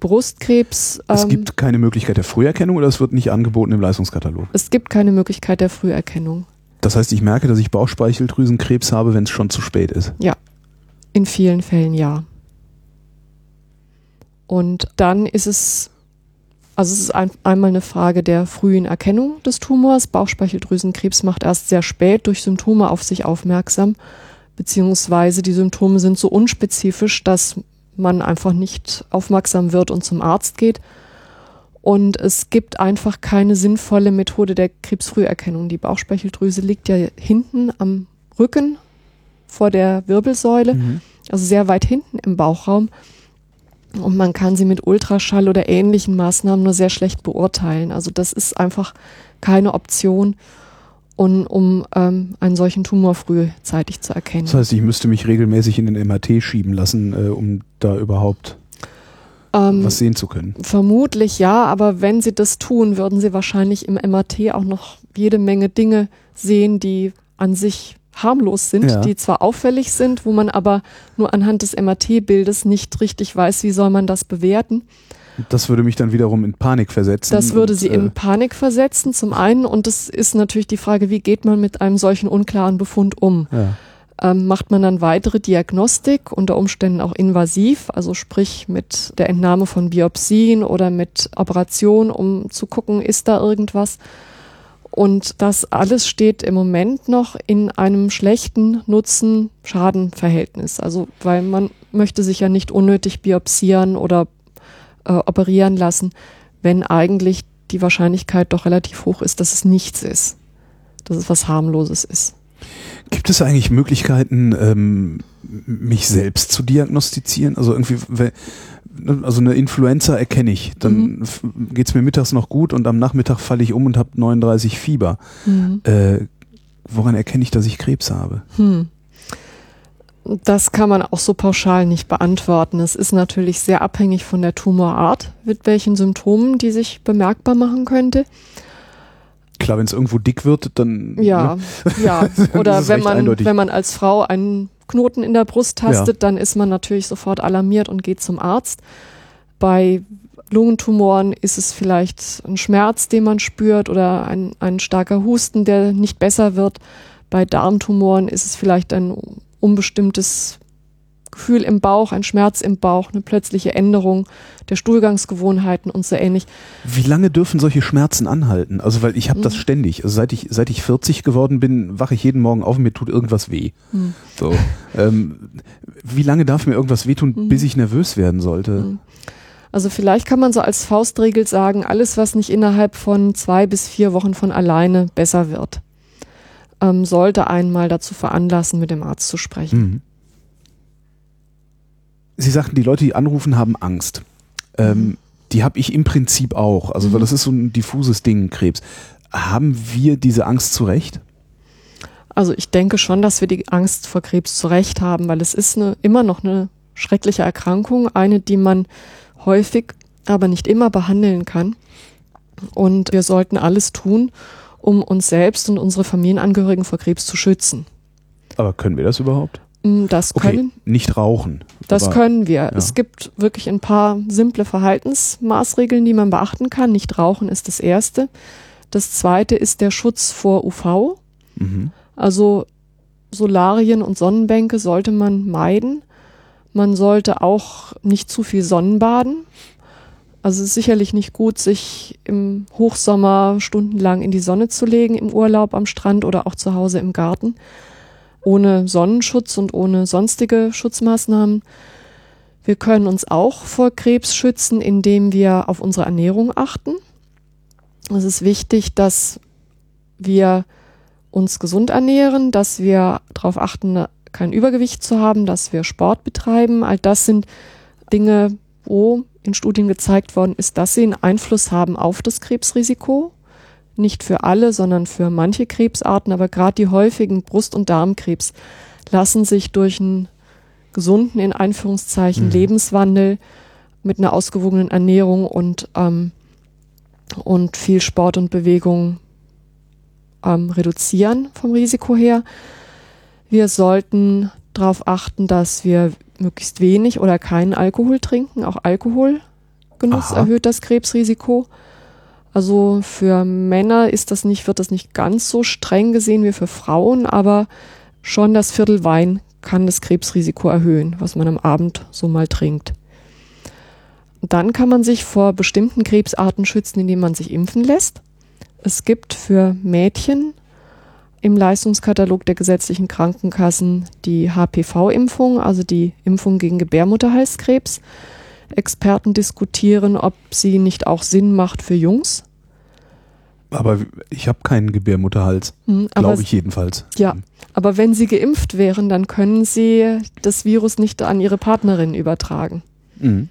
Brustkrebs,
Es
ähm,
gibt keine Möglichkeit der Früherkennung oder es wird nicht angeboten im Leistungskatalog.
es gibt keine Möglichkeit der Früherkennung.
Das heißt, ich merke, dass ich Bauchspeicheldrüsenkrebs habe, wenn es schon zu spät ist.
In vielen Fällen ja. Und dann ist es, also es ist ein, einmal eine Frage der frühen Erkennung des Tumors. Bauchspeicheldrüsenkrebs macht erst sehr spät durch Symptome auf sich aufmerksam, beziehungsweise die Symptome sind so unspezifisch, dass man einfach nicht aufmerksam wird und zum Arzt geht. Und es gibt einfach keine sinnvolle Methode der Krebsfrüherkennung. Die Bauchspeicheldrüse liegt ja hinten am Rücken vor der Wirbelsäule also sehr weit hinten im Bauchraum. Und man kann sie mit Ultraschall oder ähnlichen Maßnahmen nur sehr schlecht beurteilen. Also das ist einfach keine Option, um, um ähm, einen solchen Tumor frühzeitig zu erkennen.
Das heißt, ich müsste mich regelmäßig in den MRT schieben lassen, äh, um da überhaupt
ähm,
was sehen zu können.
vermutlich ja, aber wenn sie das tun, würden sie wahrscheinlich im MRT auch noch jede Menge Dinge sehen, die an sich harmlos sind,
Ja.
die zwar auffällig sind, wo man aber nur anhand des MRT-Bildes nicht richtig weiß, wie soll man das bewerten.
Das würde mich dann wiederum in Panik versetzen.
Das würde
und,
sie
äh,
in Panik versetzen, zum einen. Und es ist natürlich die Frage, wie geht man mit einem solchen unklaren Befund um?
Ja.
Ähm, macht man dann weitere Diagnostik, unter Umständen auch invasiv, also sprich mit der Entnahme von Biopsien oder mit Operation, um zu gucken, ist da irgendwas? Und das alles steht im Moment noch in einem schlechten Nutzen-Schaden-Verhältnis. Also, weil man möchte sich ja nicht unnötig biopsieren oder äh, operieren lassen, wenn eigentlich die Wahrscheinlichkeit doch relativ hoch ist, dass es nichts ist, dass es was harmloses ist.
Gibt es eigentlich Möglichkeiten, ähm, mich selbst zu diagnostizieren? Also irgendwie, also eine Influenza erkenne ich, dann f- geht's mir mittags noch gut und am Nachmittag falle ich um und habe 39 Fieber. Äh, woran erkenne ich, dass ich Krebs habe?
Hm. Das kann man auch so pauschal nicht beantworten. Es ist natürlich sehr abhängig von der Tumorart, mit welchen Symptomen die sich bemerkbar machen könnte.
Klar, wenn es irgendwo dick wird, dann
Ja,
ne?
ja. Oder wenn man,
eindeutig.
wenn man als Frau einen Knoten in der Brust tastet, dann ist man natürlich sofort alarmiert und geht zum Arzt. Bei Lungentumoren ist es vielleicht ein Schmerz, den man spürt oder ein, ein starker Husten, der nicht besser wird. Bei Darmtumoren ist es vielleicht ein unbestimmtes Gefühl im Bauch, ein Schmerz im Bauch, eine plötzliche Änderung der Stuhlgangsgewohnheiten und so ähnlich.
Wie lange dürfen solche Schmerzen anhalten? Also weil ich habe das
Mhm.
ständig. Also seit ich seit ich 40 geworden bin, wache ich jeden Morgen auf und mir tut irgendwas weh.
Mhm.
So. ähm, wie lange darf mir irgendwas wehtun,
Mhm.
bis ich nervös werden sollte?
Mhm. Also vielleicht kann man so als Faustregel sagen, alles, was nicht innerhalb von zwei bis vier Wochen von alleine besser wird, ähm, sollte einen mal dazu veranlassen, mit dem Arzt zu sprechen.
Mhm. Sie sagten, die Leute, die anrufen, haben Angst. Ähm, die habe ich im Prinzip auch. Also weil
Mhm.
das ist so ein diffuses Ding, Krebs. Haben wir diese Angst zu Recht?
Also ich denke schon, dass wir die Angst vor Krebs zu Recht haben, weil es ist eine, immer noch eine schreckliche Erkrankung, eine, die man häufig, aber nicht immer behandeln kann. Und wir sollten alles tun, um uns selbst und unsere Familienangehörigen vor Krebs zu schützen.
Aber können wir das überhaupt?
Mm, Das
Okay,
können,
nicht rauchen.
Das
aber,
können wir. Es gibt wirklich ein paar simple Verhaltensmaßregeln, die man beachten kann. Nicht rauchen ist das erste. Das zweite ist der Schutz vor UV.
Mhm.
Also Solarien und Sonnenbänke sollte man meiden. Man sollte auch nicht zu viel Sonnenbaden. Also es ist sicherlich nicht gut, sich im Hochsommer stundenlang in die Sonne zu legen, im Urlaub am Strand oder auch zu Hause im Garten, ohne Sonnenschutz und ohne sonstige Schutzmaßnahmen. Wir können uns auch vor Krebs schützen, indem wir auf unsere Ernährung achten. Es ist wichtig, dass wir uns gesund ernähren, dass wir darauf achten, kein Übergewicht zu haben, dass wir Sport betreiben. All das sind Dinge, wo in Studien gezeigt worden ist, dass sie einen Einfluss haben auf das Krebsrisiko. Nicht für alle, sondern für manche Krebsarten, aber gerade die häufigen Brust- und Darmkrebs lassen sich durch einen gesunden, in Anführungszeichen, mhm. Lebenswandel mit einer ausgewogenen Ernährung und, ähm, und viel Sport und Bewegung ähm, reduzieren vom Risiko her. Wir sollten darauf achten, dass wir möglichst wenig oder keinen Alkohol trinken. Auch Alkoholgenuss Aha. erhöht das Krebsrisiko. Also für Männer ist das nicht, wird das nicht ganz so streng gesehen wie für Frauen, aber schon das Viertel Wein kann das Krebsrisiko erhöhen, was man am Abend so mal trinkt. Dann kann man sich vor bestimmten Krebsarten schützen, indem man sich impfen lässt. Es gibt für Mädchen im Leistungskatalog der gesetzlichen Krankenkassen die HPV-Impfung, also die Impfung gegen Gebärmutterhalskrebs. Experten diskutieren, ob sie nicht auch Sinn macht für Jungs.
Aber ich habe keinen Gebärmutterhals, hm, glaube ich jedenfalls.
Ja, hm. aber wenn sie geimpft wären, dann können sie das Virus nicht an ihre Partnerin übertragen. Mhm.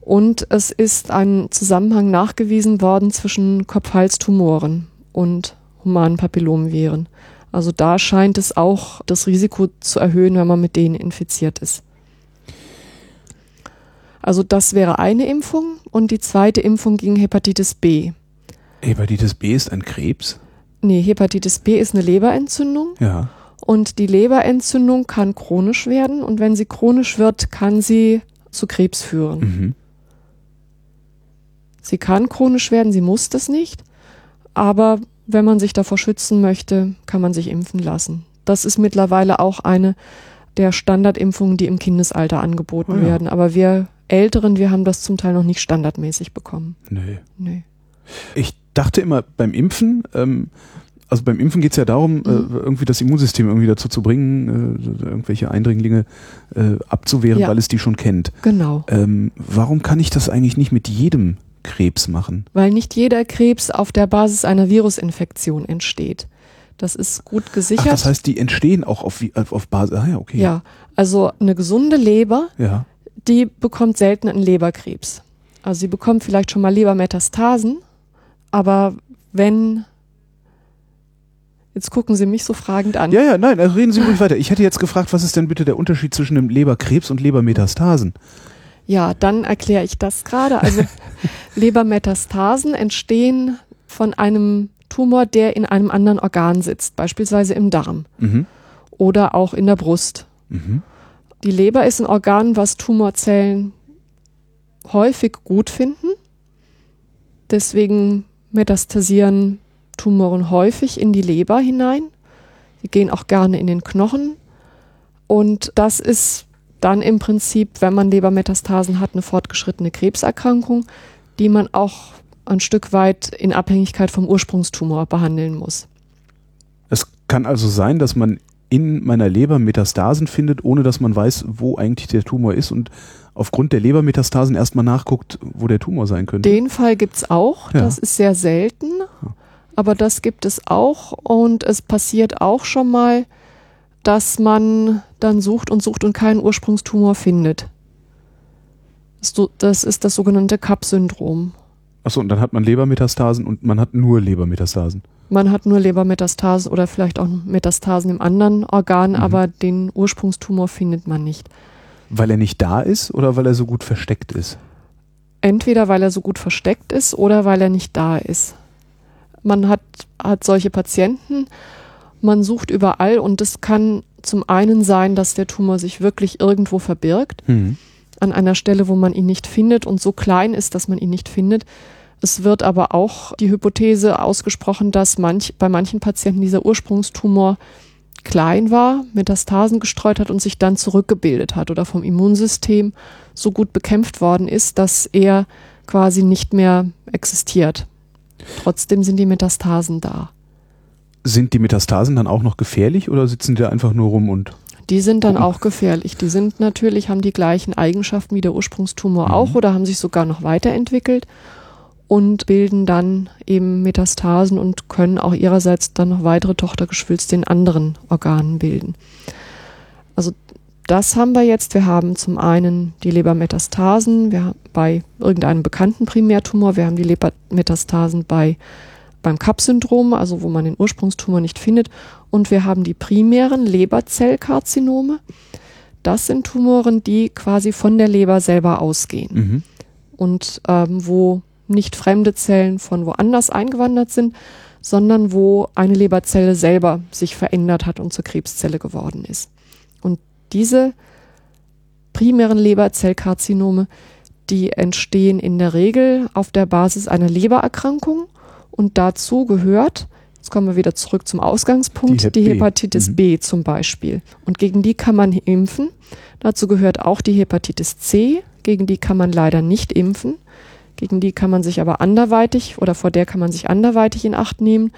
Und es ist ein Zusammenhang nachgewiesen worden zwischen Kopf-Hals-Tumoren und humanen Papillomviren. Also da scheint es auch das Risiko zu erhöhen, wenn man mit denen infiziert ist. Also das wäre eine Impfung und die zweite Impfung gegen Hepatitis B.
Hepatitis B ist ein Krebs?
Nee, Hepatitis B ist eine Leberentzündung.
Ja.
Und die Leberentzündung kann chronisch werden und wenn sie chronisch wird, kann sie zu Krebs führen. Mhm. Sie kann chronisch werden, sie muss das nicht, aber wenn man sich davor schützen möchte, kann man sich impfen lassen. Das ist mittlerweile auch eine der Standardimpfungen, die im Kindesalter angeboten oh ja. werden. Aber wir Älteren, wir haben das zum Teil noch nicht standardmäßig bekommen.
Nee. nee. Ich dachte immer beim Impfen, ähm, also beim Impfen geht es ja darum, äh, mhm. äh, irgendwie das Immunsystem irgendwie dazu zu bringen, äh, irgendwelche Eindringlinge äh, abzuwehren, ja. weil es die schon kennt.
Genau.
Ähm, warum kann ich das eigentlich nicht mit jedem Krebs machen?
Weil nicht jeder Krebs auf der Basis einer Virusinfektion entsteht. Das ist gut gesichert. Ach,
das heißt, die entstehen auch auf, auf Basis. Ah ja, okay.
Ja, also eine gesunde Leber,
ja.
Die bekommt selten einen Leberkrebs. Also sie bekommt vielleicht schon mal Lebermetastasen, aber wenn Jetzt gucken Sie mich so fragend an.
Ja, ja, nein, also reden Sie ruhig weiter. Ich hätte jetzt gefragt, was ist denn bitte der Unterschied zwischen dem Leberkrebs und Lebermetastasen?
Ja, dann erkläre ich das gerade. Also Lebermetastasen entstehen von einem Tumor, der in einem anderen Organ sitzt, beispielsweise im Darm mhm. oder auch in der Brust. Mhm. Die Leber ist ein Organ, was Tumorzellen häufig gut finden. Deswegen metastasieren Tumoren häufig in die Leber hinein. Sie gehen auch gerne in den Knochen. Und das ist dann im Prinzip, wenn man Lebermetastasen hat, eine fortgeschrittene Krebserkrankung, die man auch ein Stück weit in Abhängigkeit vom Ursprungstumor behandeln muss.
Es kann also sein, dass man in meiner Leber Metastasen findet, ohne dass man weiß, wo eigentlich der Tumor ist und aufgrund der Lebermetastasen erstmal nachguckt, wo der Tumor sein könnte.
Den Fall gibt es auch, ja. das ist sehr selten, aber das gibt es auch und es passiert auch schon mal, dass man dann sucht und sucht und keinen Ursprungstumor findet. Das ist das sogenannte CAP-Syndrom.
Achso, und dann hat man Lebermetastasen und man hat nur Lebermetastasen.
Man hat nur Lebermetastasen oder vielleicht auch Metastasen im anderen Organ, mhm. aber den Ursprungstumor findet man nicht.
Weil er nicht da ist oder weil er so gut versteckt ist?
Entweder weil er so gut versteckt ist oder weil er nicht da ist. Man hat, hat solche Patienten, man sucht überall und es kann zum einen sein, dass der Tumor sich wirklich irgendwo verbirgt, mhm. an einer Stelle, wo man ihn nicht findet und so klein ist, dass man ihn nicht findet. Es wird aber auch die Hypothese ausgesprochen, dass manch, bei manchen Patienten dieser Ursprungstumor klein war, Metastasen gestreut hat und sich dann zurückgebildet hat oder vom Immunsystem so gut bekämpft worden ist, dass er quasi nicht mehr existiert. Trotzdem sind die Metastasen da.
Sind die Metastasen dann auch noch gefährlich oder sitzen die da einfach nur rum und
Die sind dann auch gefährlich. Die sind natürlich, haben die gleichen Eigenschaften wie der Ursprungstumor
Mhm.
auch oder haben sich sogar noch weiterentwickelt und bilden dann eben Metastasen und können auch ihrerseits dann noch weitere Tochtergeschwülste in anderen Organen bilden. Also das haben wir jetzt. Wir haben zum einen die Lebermetastasen wir haben bei irgendeinem bekannten Primärtumor. Wir haben die Lebermetastasen bei beim Kapp-Syndrom, also wo man den Ursprungstumor nicht findet. Und wir haben die primären Leberzellkarzinome. Das sind Tumoren, die quasi von der Leber selber ausgehen
mhm.
und ähm, wo nicht fremde Zellen von woanders eingewandert sind, sondern wo eine Leberzelle selber sich verändert hat und zur Krebszelle geworden ist. Und diese primären Leberzellkarzinome, die entstehen in der Regel auf der Basis einer Lebererkrankung und dazu gehört, jetzt kommen wir wieder zurück zum Ausgangspunkt,
Die Hep
die,
B.
Hepatitis
Mhm.
B zum Beispiel. Und gegen die kann man impfen. Dazu gehört auch die Hepatitis C, gegen die kann man leider nicht impfen. Gegen die kann man sich aber anderweitig oder vor der kann man sich anderweitig in Acht nehmen.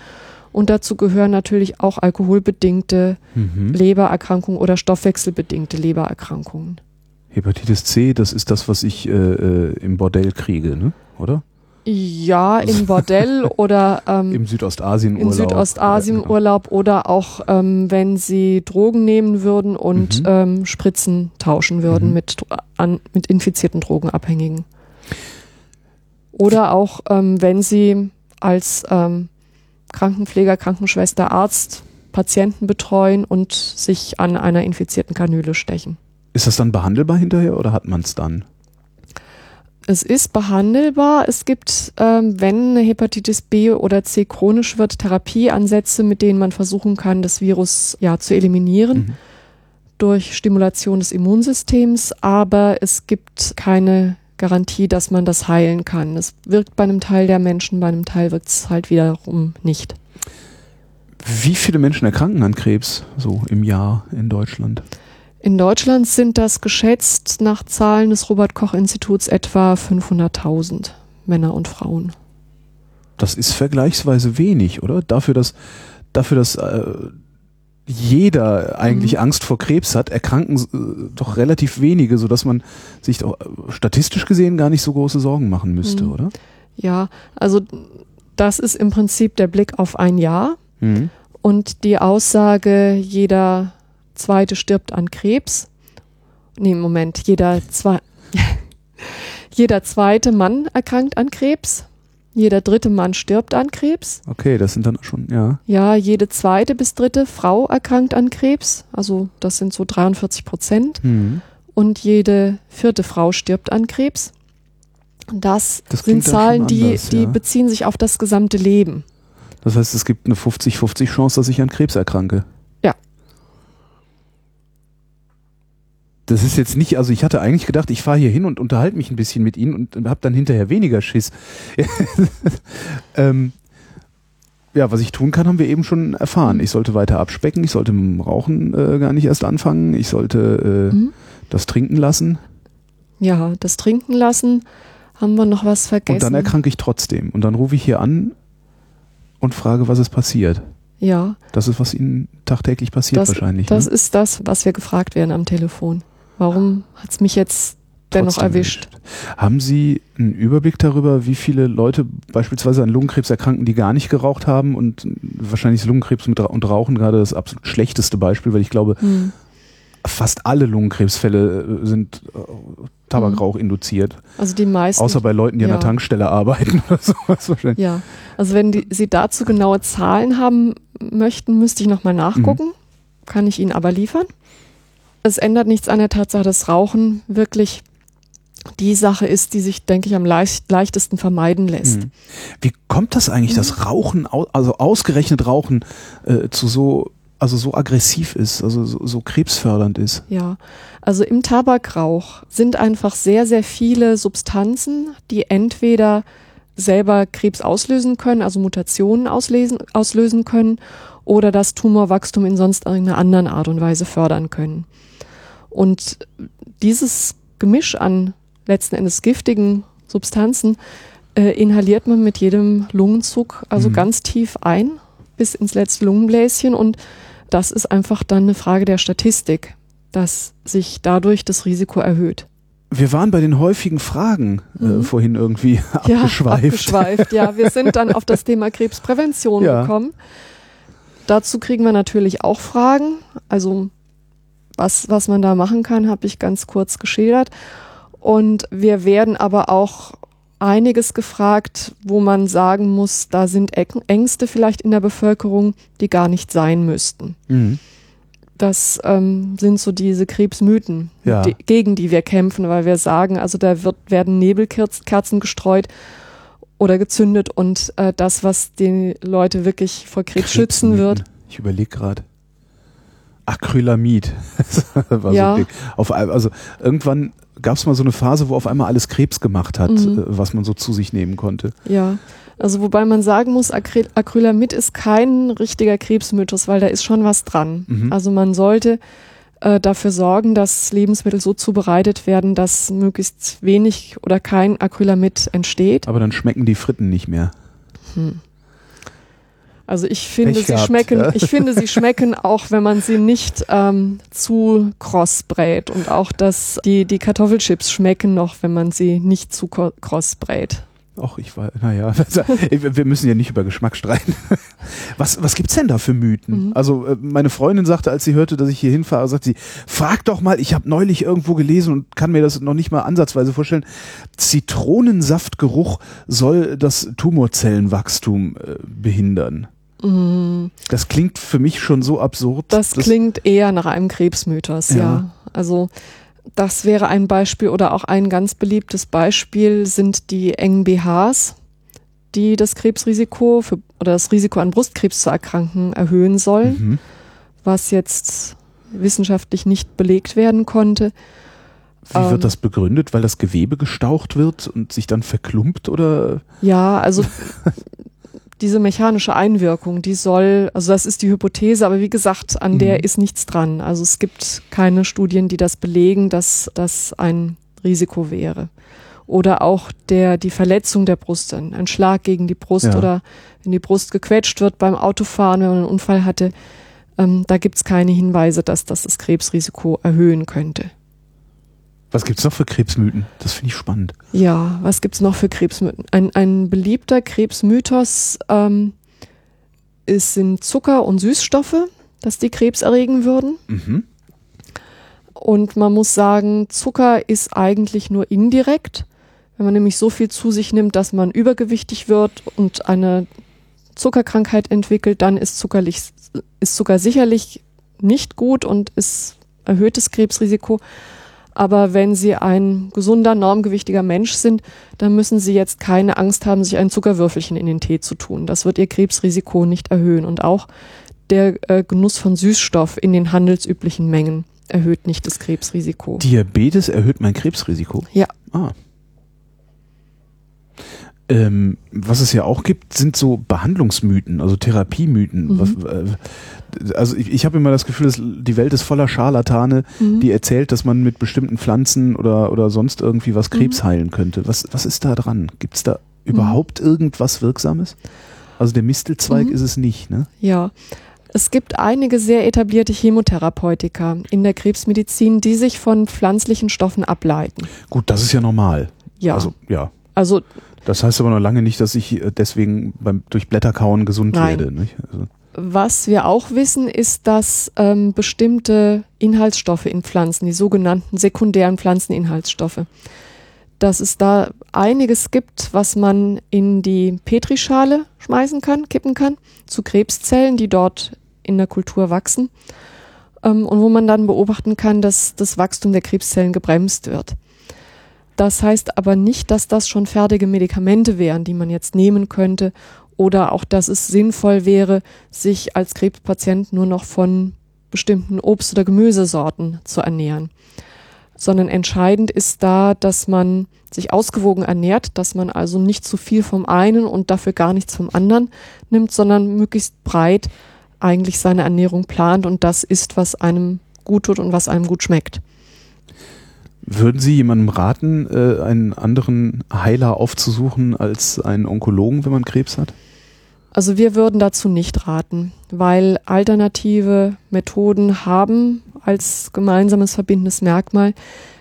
Und dazu gehören natürlich auch alkoholbedingte
Mhm.
Lebererkrankungen oder stoffwechselbedingte Lebererkrankungen.
Hepatitis C, das ist das, was ich äh, äh, im Bordell kriege, ne? oder?
Ja, im Bordell oder ähm,
Im Südostasien
in Südostasien
Genau.
Urlaub oder auch ähm, wenn sie Drogen nehmen würden und
Mhm.
ähm, Spritzen tauschen würden
Mhm.
mit, an, mit infizierten Drogenabhängigen. Oder auch ähm, wenn sie als ähm, Krankenpfleger, Krankenschwester, Arzt Patienten betreuen und sich an einer infizierten Kanüle stechen.
Ist das dann behandelbar hinterher oder hat man es dann?
Es ist behandelbar. Es gibt, ähm, wenn eine Hepatitis B oder C chronisch wird, Therapieansätze, mit denen man versuchen kann, das Virus ja zu eliminieren
Mhm.
durch Stimulation des Immunsystems. Aber es gibt keine Garantie, dass man das heilen kann. Es wirkt bei einem Teil der Menschen, bei einem Teil wirkt es halt wiederum nicht.
Wie viele Menschen erkranken an Krebs so im Jahr in Deutschland?
In Deutschland sind das geschätzt nach Zahlen des Robert Koch Instituts etwa 500.000 Männer und Frauen.
Das ist vergleichsweise wenig, oder? Dafür, dass, dafür, dass äh, jeder eigentlich
Mhm.
Angst vor Krebs hat, erkranken äh, doch relativ wenige, sodass man sich doch, äh, statistisch gesehen gar nicht so große Sorgen machen müsste,
Mhm.
oder?
Ja, also das ist im Prinzip der Blick auf ein Jahr
Mhm.
und die Aussage, jeder zweite stirbt an Krebs. Nee, Moment, jeder, zwei, jeder zweite Mann erkrankt an Krebs. Jeder dritte Mann stirbt an Krebs.
Okay, das sind dann schon, ja.
Ja, jede zweite bis dritte Frau erkrankt an Krebs. Also das sind so 43 Prozent.
Mhm.
Und jede vierte Frau stirbt an Krebs. Das,
Das
sind Zahlen,
schon
die,
anders,
die
ja.
beziehen sich auf das gesamte Leben.
Das heißt, es gibt eine 50-50 Chance, dass ich an Krebs erkranke. Das ist jetzt nicht, also ich hatte eigentlich gedacht, ich fahre hier hin und unterhalte mich ein bisschen mit Ihnen und habe dann hinterher weniger Schiss. ähm, ja, was ich tun kann, haben wir eben schon erfahren. Ich sollte weiter abspecken, ich sollte mit dem Rauchen äh, gar nicht erst anfangen, ich sollte äh,
Mhm.
das trinken lassen
Ja, das Trinken lassen. Haben wir noch was vergessen?
und dann erkranke ich trotzdem. Und dann rufe ich hier an und frage, was ist passiert.
Ja,
Das ist, was Ihnen tagtäglich passiert
das,
wahrscheinlich.
das
ne?
ist das, was wir gefragt werden am Telefon. Warum hat's mich jetzt dennoch
Trotzdem
erwischt?
Haben Sie einen Überblick darüber, wie viele Leute beispielsweise an Lungenkrebs erkranken, die gar nicht geraucht haben? Und wahrscheinlich ist Lungenkrebs mit und Rauchen gerade das absolut schlechteste Beispiel, weil ich glaube,
Hm.
fast alle Lungenkrebsfälle äh, sind äh, Tabakrauch induziert.
Also die meisten.
Außer bei Leuten, die an
ja.
der Tankstelle arbeiten oder sowas wahrscheinlich.
Ja, also wenn die, Sie dazu genaue Zahlen haben möchten, müsste ich nochmal nachgucken.
Mhm.
Kann ich Ihnen aber liefern. Es ändert nichts an der Tatsache, dass Rauchen wirklich die Sache ist, die sich, denke ich, am leicht, leichtesten vermeiden lässt.
Mhm. Wie kommt das eigentlich, dass Rauchen, au- also ausgerechnet Rauchen, äh, zu so, also so aggressiv ist, also so, so krebsfördernd ist?
Ja, also im Tabakrauch sind einfach sehr, sehr viele Substanzen, die entweder selber Krebs auslösen können, also Mutationen auslesen, auslösen können, oder das Tumorwachstum in sonst irgendeiner anderen Art und Weise fördern können. Und dieses Gemisch an letzten Endes giftigen Substanzen äh, inhaliert man mit jedem Lungenzug also
Mhm.
ganz tief ein bis ins letzte Lungenbläschen und das ist einfach dann eine Frage der Statistik, dass sich dadurch das Risiko erhöht.
Wir waren bei den häufigen Fragen äh,
Mhm.
vorhin irgendwie abgeschweift.
Ja, abgeschweift. Ja, wir sind dann auf das Thema Krebsprävention
Ja.
gekommen. Dazu kriegen wir natürlich auch Fragen. Also was, was man da machen kann, habe ich ganz kurz geschildert. Und wir werden aber auch einiges gefragt, wo man sagen muss, da sind Äng- Ängste vielleicht in der Bevölkerung, die gar nicht sein müssten.
Mhm.
Das ähm, sind so diese Krebsmythen,
Ja.
die, gegen die wir kämpfen, weil wir sagen, also da wird, werden Nebelkerzen gestreut oder gezündet und äh, das, was die Leute wirklich vor Krebs schützen wird.
Ich überlege gerade. Acrylamid.
Ja.
so. Auf, also irgendwann gab es mal so eine Phase, wo auf einmal alles Krebs gemacht hat,
Mhm.
äh, was man so zu sich nehmen konnte.
ja. Also wobei man sagen muss, Acryl Acrylamid ist kein richtiger Krebsmythos, weil da ist schon was dran.
Mhm.
Also man sollte äh, dafür sorgen, dass Lebensmittel so zubereitet werden, dass möglichst wenig oder kein Acrylamid entsteht.
Aber dann schmecken die Fritten nicht mehr.
Also ich finde,
Pech
sie
gehabt,
schmecken,
ja.
ich finde, sie schmecken auch, wenn man sie nicht ähm, zu kross brät. Und auch das, die, die Kartoffelchips schmecken noch, wenn man sie nicht zu kross brät.
Ach, ich war, naja, wir müssen ja nicht über Geschmack streiten. Was, was gibt's denn da für Mythen?
Mhm.
Also, äh, meine Freundin sagte, als sie hörte, dass ich hier hinfahre, sagt sie, frag doch mal, ich habe neulich irgendwo gelesen und kann mir das noch nicht mal ansatzweise vorstellen. Zitronensaftgeruch soll das Tumorzellenwachstum äh, behindern. Das klingt für mich schon so absurd.
Das klingt eher nach einem Krebsmythos, ja.
Ja.
Also das wäre ein Beispiel oder auch ein ganz beliebtes Beispiel sind die engen BHs, die das Krebsrisiko für, oder das Risiko an Brustkrebs zu erkranken erhöhen sollen.
Mhm.
was jetzt wissenschaftlich nicht belegt werden konnte.
Wie
Ähm.
wird das begründet? Weil das Gewebe gestaucht wird und sich dann verklumpt oder?
Ja, also diese mechanische Einwirkung, die soll, also das ist die Hypothese, aber wie gesagt, an der
Mhm.
ist nichts dran. Also es gibt keine Studien, die das belegen, dass das ein Risiko wäre. Oder auch der, die Verletzung der Brust, ein, ein Schlag gegen die Brust
Ja.
oder wenn die Brust gequetscht wird beim Autofahren, wenn man einen Unfall hatte, ähm, da gibt es keine Hinweise, dass das das Krebsrisiko erhöhen könnte.
Was gibt's noch für Krebsmythen? Das finde ich spannend.
Ja, was gibt's noch für Krebsmythen? Ein, ein beliebter Krebsmythos ähm, ist, sind Zucker und Süßstoffe, dass die Krebs erregen würden.
Mhm.
Und man muss sagen, Zucker ist eigentlich nur indirekt. Wenn man nämlich so viel zu sich nimmt, dass man übergewichtig wird und eine Zuckerkrankheit entwickelt, dann ist, zuckerlich, ist Zucker sicherlich nicht gut und ist erhöhtes Krebsrisiko. Aber wenn Sie ein gesunder, normgewichtiger Mensch sind, dann müssen Sie jetzt keine Angst haben, sich ein Zuckerwürfelchen in den Tee zu tun. Das wird Ihr Krebsrisiko nicht erhöhen. Und auch der äh, Genuss von Süßstoff in den handelsüblichen Mengen erhöht nicht das Krebsrisiko.
Diabetes erhöht mein Krebsrisiko.
Ja.
Ah. Ähm, was es ja auch gibt, sind so Behandlungsmythen, also Therapiemythen.
Mhm.
Was, äh, also ich, ich habe immer das Gefühl, dass die Welt ist voller Scharlatane,
Mhm.
die erzählt, dass man mit bestimmten Pflanzen oder, oder sonst irgendwie was Krebs
Mhm.
heilen könnte. Was, was ist da dran? Gibt es da überhaupt irgendwas Wirksames? Also der Mistelzweig
Mhm.
ist es nicht, ne?
Ja. Es gibt einige sehr etablierte Chemotherapeutika in der Krebsmedizin, die sich von pflanzlichen Stoffen ableiten.
Gut, das ist ja normal.
Ja.
Also, ja.
also
Das heißt aber noch lange nicht, dass ich äh, deswegen beim durch Blätterkauen gesund
Nein.
werde. Nicht? Also,
Was wir auch wissen, ist, dass ähm, bestimmte Inhaltsstoffe in Pflanzen, die sogenannten sekundären Pflanzeninhaltsstoffe, dass es da einiges gibt, was man in die Petrischale schmeißen kann, kippen kann, zu Krebszellen, die dort in der Kultur wachsen ähm, und wo man dann beobachten kann, dass das Wachstum der Krebszellen gebremst wird. Das heißt aber nicht, dass das schon fertige Medikamente wären, die man jetzt nehmen könnte oder auch, dass es sinnvoll wäre, sich als Krebspatient nur noch von bestimmten Obst- oder Gemüsesorten zu ernähren. Sondern entscheidend ist da, dass man sich ausgewogen ernährt, dass man also nicht zu viel vom einen und dafür gar nichts vom anderen nimmt, sondern möglichst breit eigentlich seine Ernährung plant und das isst, was einem gut tut und was einem gut schmeckt.
Würden Sie jemandem raten, äh, einen anderen Heiler aufzusuchen als einen Onkologen, wenn man Krebs hat?
Also wir würden dazu nicht raten, weil alternative Methoden haben als gemeinsames verbindendes Merkmal,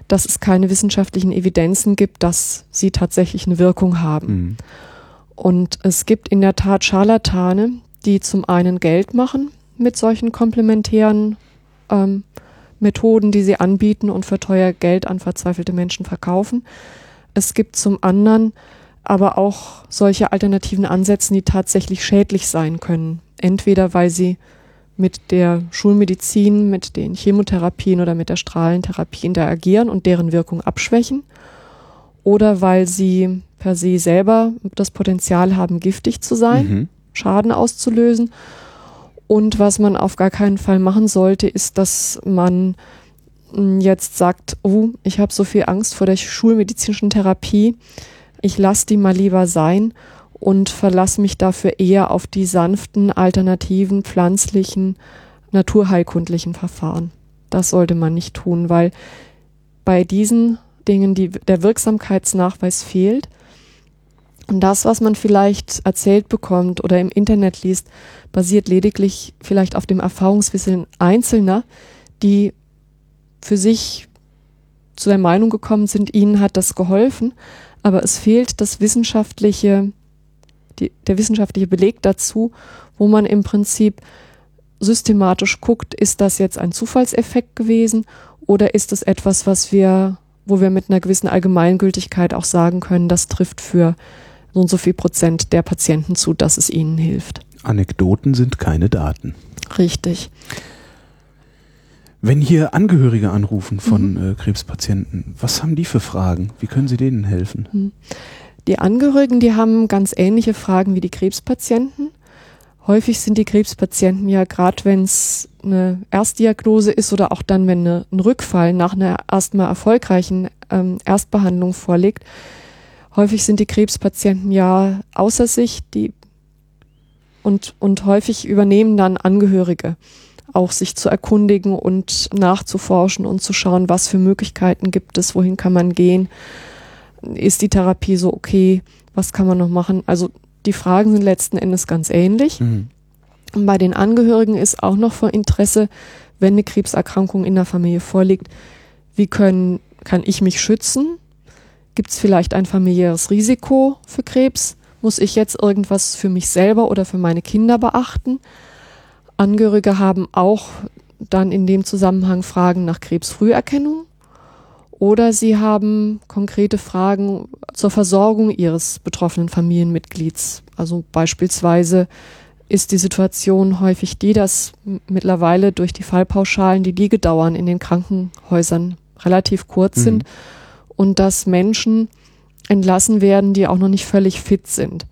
dass es keine wissenschaftlichen Evidenzen gibt, dass sie tatsächlich eine Wirkung haben.
Mhm.
Und es gibt in der Tat Scharlatane, die zum einen Geld machen mit solchen komplementären ähm, Methoden, die sie anbieten und für teuer Geld an verzweifelte Menschen verkaufen. Es gibt zum anderen aber auch solche alternativen Ansätze, die tatsächlich schädlich sein können. Entweder weil sie mit der Schulmedizin, mit den Chemotherapien oder mit der Strahlentherapie interagieren und deren Wirkung abschwächen, oder weil sie per se selber das Potenzial haben, giftig zu sein,
Mhm.
Schaden auszulösen. Und was man auf gar keinen Fall machen sollte, ist, dass man mh, jetzt sagt, oh, ich habe so viel Angst vor der schulmedizinischen Therapie, ich lasse die mal lieber sein und verlasse mich dafür eher auf die sanften, alternativen, pflanzlichen, naturheilkundlichen Verfahren. Das sollte man nicht tun, weil bei diesen Dingen die, der Wirksamkeitsnachweis fehlt. Und das, was man vielleicht erzählt bekommt oder im Internet liest, basiert lediglich vielleicht auf dem Erfahrungswissen Einzelner, die für sich zu der Meinung gekommen sind, ihnen hat das geholfen, aber es fehlt das wissenschaftliche, die, der wissenschaftliche Beleg dazu, wo man im Prinzip systematisch guckt, ist das jetzt ein Zufallseffekt gewesen oder ist es etwas, was wir, wo wir mit einer gewissen Allgemeingültigkeit auch sagen können, das trifft für so und so viel Prozent der Patienten zu, dass es ihnen hilft.
Anekdoten sind keine Daten.
Richtig.
Wenn hier Angehörige anrufen von äh, Krebspatienten, was haben die für Fragen? Wie können Sie denen helfen?
Die Angehörigen, die haben ganz ähnliche Fragen wie die Krebspatienten. Häufig sind die Krebspatienten ja, gerade wenn es eine Erstdiagnose ist oder auch dann, wenn eine, ein Rückfall nach einer erstmal erfolgreichen ähm, Erstbehandlung vorliegt, häufig sind die Krebspatienten ja außer sich die, und, und häufig übernehmen dann Angehörige auch sich zu erkundigen und nachzuforschen und zu schauen, was für Möglichkeiten gibt es, wohin kann man gehen, ist die Therapie so okay, was kann man noch machen. Also die Fragen sind letzten Endes ganz ähnlich.
Mhm.
Und bei den Angehörigen ist auch noch von Interesse, wenn eine Krebserkrankung in der Familie vorliegt, wie können, kann ich mich schützen? Gibt es vielleicht ein familiäres Risiko für Krebs? Muss ich jetzt irgendwas für mich selber oder für meine Kinder beachten? Angehörige haben auch dann in dem Zusammenhang Fragen nach Krebsfrüherkennung oder sie haben konkrete Fragen zur Versorgung ihres betroffenen Familienmitglieds. Also beispielsweise ist die Situation häufig die, dass mittlerweile durch die Fallpauschalen die Liegedauern in den Krankenhäusern relativ kurz
Mhm.
sind und dass Menschen entlassen werden, die auch noch nicht völlig fit sind.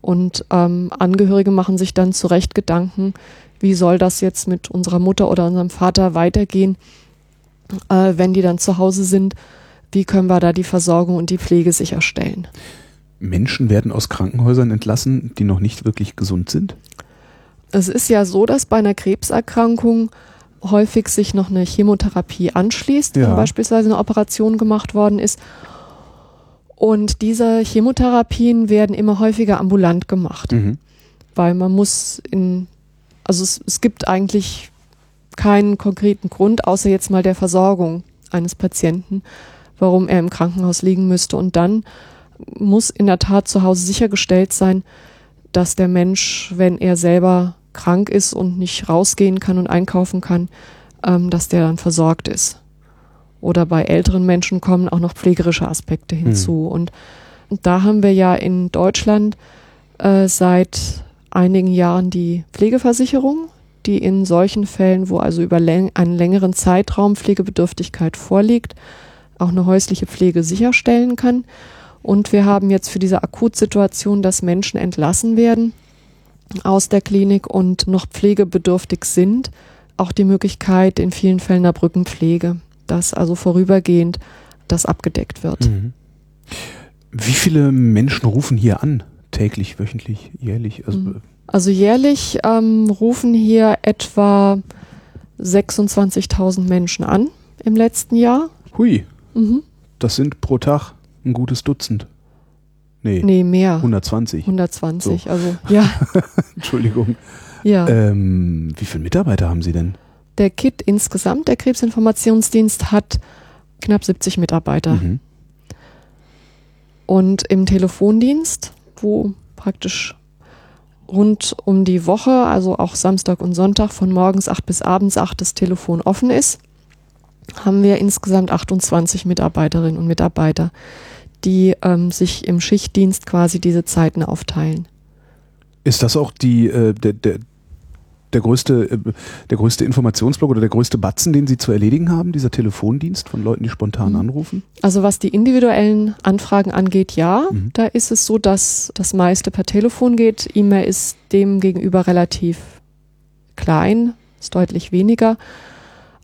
Und ähm, Angehörige machen sich dann zu Recht Gedanken, wie soll das jetzt mit unserer Mutter oder unserem Vater weitergehen, äh, wenn die dann zu Hause sind, wie können wir da die Versorgung und die Pflege sicherstellen.
Menschen werden aus Krankenhäusern entlassen, die noch nicht wirklich gesund sind.
Es ist ja so, dass bei einer Krebserkrankung häufig sich noch eine Chemotherapie anschließt,
Ja.
wenn beispielsweise eine Operation gemacht worden ist. Und diese Chemotherapien werden immer häufiger ambulant gemacht.
Mhm.
weil man muss in, also es, es gibt eigentlich keinen konkreten Grund, außer jetzt mal der Versorgung eines Patienten, warum er im Krankenhaus liegen müsste. Und dann muss in der Tat zu Hause sichergestellt sein, dass der Mensch, wenn er selber krank ist und nicht rausgehen kann und einkaufen kann, ähm, dass der dann versorgt ist. Oder bei älteren Menschen kommen auch noch pflegerische Aspekte hinzu. Und, und da haben wir ja in Deutschland äh, seit einigen Jahren die Pflegeversicherung, die in solchen Fällen, wo also über läng einen längeren Zeitraum Pflegebedürftigkeit vorliegt, auch eine häusliche Pflege sicherstellen kann. Und wir haben jetzt für diese Akutsituation, dass Menschen entlassen werden aus der Klinik und noch pflegebedürftig sind, auch die Möglichkeit in vielen Fällen einer Brückenpflege, dass also vorübergehend das abgedeckt wird.
Mhm. Wie viele Menschen rufen hier an? Täglich, wöchentlich, jährlich? Also
Mhm. Also jährlich ähm, rufen hier etwa 26.000 Menschen an im letzten Jahr.
Hui,
Mhm.
das sind pro Tag ein gutes Dutzend. Nee,
Nee, mehr.
120.
120, also ja,
Entschuldigung.
ja.
Ähm, wie viele Mitarbeiter haben Sie denn?
Der KIT insgesamt, der Krebsinformationsdienst, hat knapp 70 Mitarbeiter.
Mhm.
Und im Telefondienst, wo praktisch rund um die Woche, also auch Samstag und Sonntag von morgens 8 bis abends 8 das Telefon offen ist, haben wir insgesamt 28 Mitarbeiterinnen und Mitarbeiter, die ähm, sich im Schichtdienst quasi diese Zeiten aufteilen.
Ist das auch die, äh, der, der, der, größte, äh, der größte Informationsblock oder der größte Batzen, den Sie zu erledigen haben, dieser Telefondienst von Leuten, die spontan
Mhm.
anrufen?
Also was die individuellen Anfragen angeht, ja,
Mhm.
da ist es so, dass das meiste per Telefon geht. E-Mail ist dem gegenüber relativ klein, ist deutlich weniger,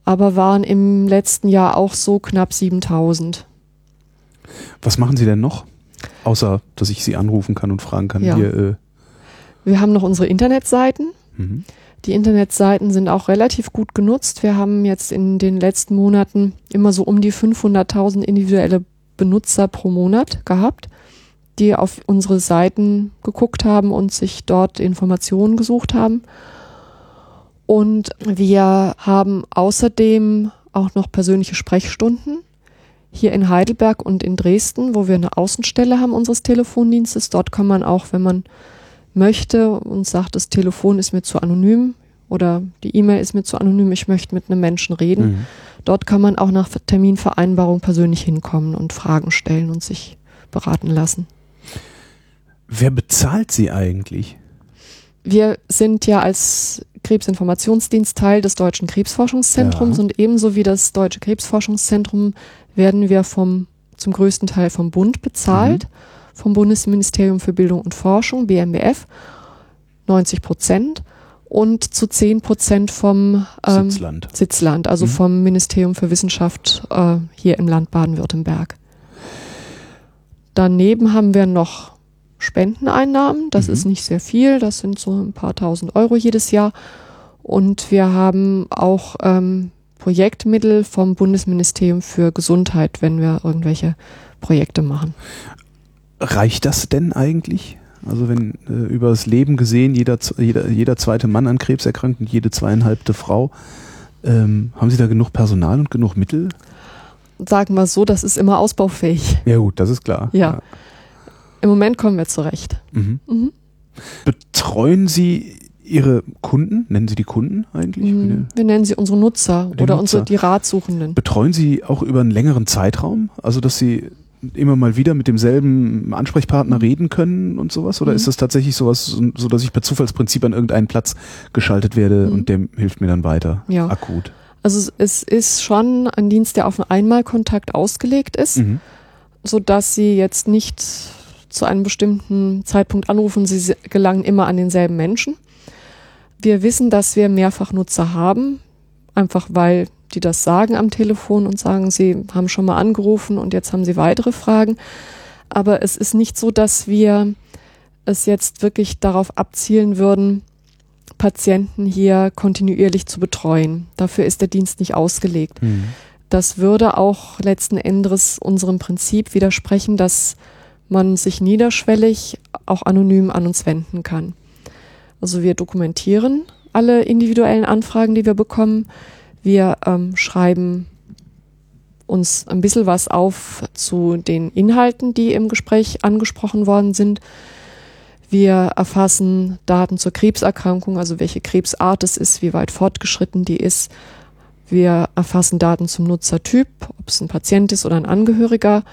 aber waren im letzten Jahr auch so knapp 7000.
Was machen Sie denn noch? Außer, dass ich Sie anrufen kann und fragen kann,
Ja.
hier, äh,
Wir haben noch unsere Internetseiten.
mhm.
Die Internetseiten sind auch relativ gut genutzt. Wir haben jetzt in den letzten Monaten immer so um die 500.000 individuelle Benutzer pro Monat gehabt, die auf unsere Seiten geguckt haben und sich dort Informationen gesucht haben. Und wir haben außerdem auch noch persönliche Sprechstunden hier in Heidelberg und in Dresden, wo wir eine Außenstelle haben unseres Telefondienstes. Dort kann man auch, wenn man möchte und sagt, das Telefon ist mir zu anonym oder die E-Mail ist mir zu anonym, ich möchte mit einem Menschen reden.
Mhm.
Dort kann man auch nach Terminvereinbarung persönlich hinkommen und Fragen stellen und sich beraten lassen.
Wer bezahlt Sie eigentlich?
Wir sind ja als Krebsinformationsdienst Teil des Deutschen Krebsforschungszentrums
Ja.
und ebenso wie das Deutsche Krebsforschungszentrum werden wir vom, zum größten Teil vom Bund bezahlt, vom Bundesministerium für Bildung und Forschung, BMBF, 90 Prozent und zu 10 Prozent vom ähm,
Sitzland.
Sitzland, also
Mhm.
vom Ministerium für Wissenschaft äh, hier im Land Baden-Württemberg. Daneben haben wir noch Spendeneinnahmen, das
Mhm.
ist nicht sehr viel, das sind so ein paar tausend Euro jedes Jahr. Und wir haben auch ähm, Projektmittel vom Bundesministerium für Gesundheit, wenn wir irgendwelche Projekte machen.
Reicht das denn eigentlich? Also wenn äh, über das Leben gesehen jeder, jeder, jeder zweite Mann an Krebs erkrankt und jede zweieinhalbte Frau, ähm, haben Sie da genug Personal und genug Mittel?
Sagen wir so, das ist immer ausbaufähig.
Ja gut, das ist klar.
Ja. Im Moment kommen wir zurecht.
Mhm.
Mhm.
Betreuen Sie Ihre Kunden? Nennen Sie die Kunden eigentlich?
Mhm. Wir nennen sie unsere Nutzer
Die
oder
Nutzer.
unsere die Ratsuchenden.
Betreuen Sie auch über einen längeren Zeitraum? Also dass Sie immer mal wieder mit demselben Ansprechpartner reden können und sowas? Oder
Mhm.
ist das tatsächlich sowas, so so dass ich per Zufallsprinzip an irgendeinen Platz geschaltet werde
Mhm.
und der hilft mir dann weiter?
Ja.
Akut.
Also es- ist schon ein Dienst, der auf einen Einmalkontakt ausgelegt ist,
Mhm.
so dass sie jetzt nicht zu einem bestimmten Zeitpunkt anrufen, sie gelangen immer an denselben Menschen. Wir wissen, dass wir Mehrfachnutzer haben, einfach weil die das sagen am Telefon und sagen, sie haben schon mal angerufen und jetzt haben sie weitere Fragen. Aber es ist nicht so, dass wir es jetzt wirklich darauf abzielen würden, Patienten hier kontinuierlich zu betreuen. Dafür ist der Dienst nicht ausgelegt.
Mhm.
Das würde auch letzten Endes unserem Prinzip widersprechen, dass man sich niederschwellig auch anonym an uns wenden kann. Also wir dokumentieren alle individuellen Anfragen, die wir bekommen. Wir ähm, schreiben uns ein bisschen was auf zu den Inhalten, die im Gespräch angesprochen worden sind. Wir erfassen Daten zur Krebserkrankung, also welche Krebsart es ist, wie weit fortgeschritten die ist. Wir erfassen Daten zum Nutzertyp, ob es ein Patient ist oder ein Angehöriger.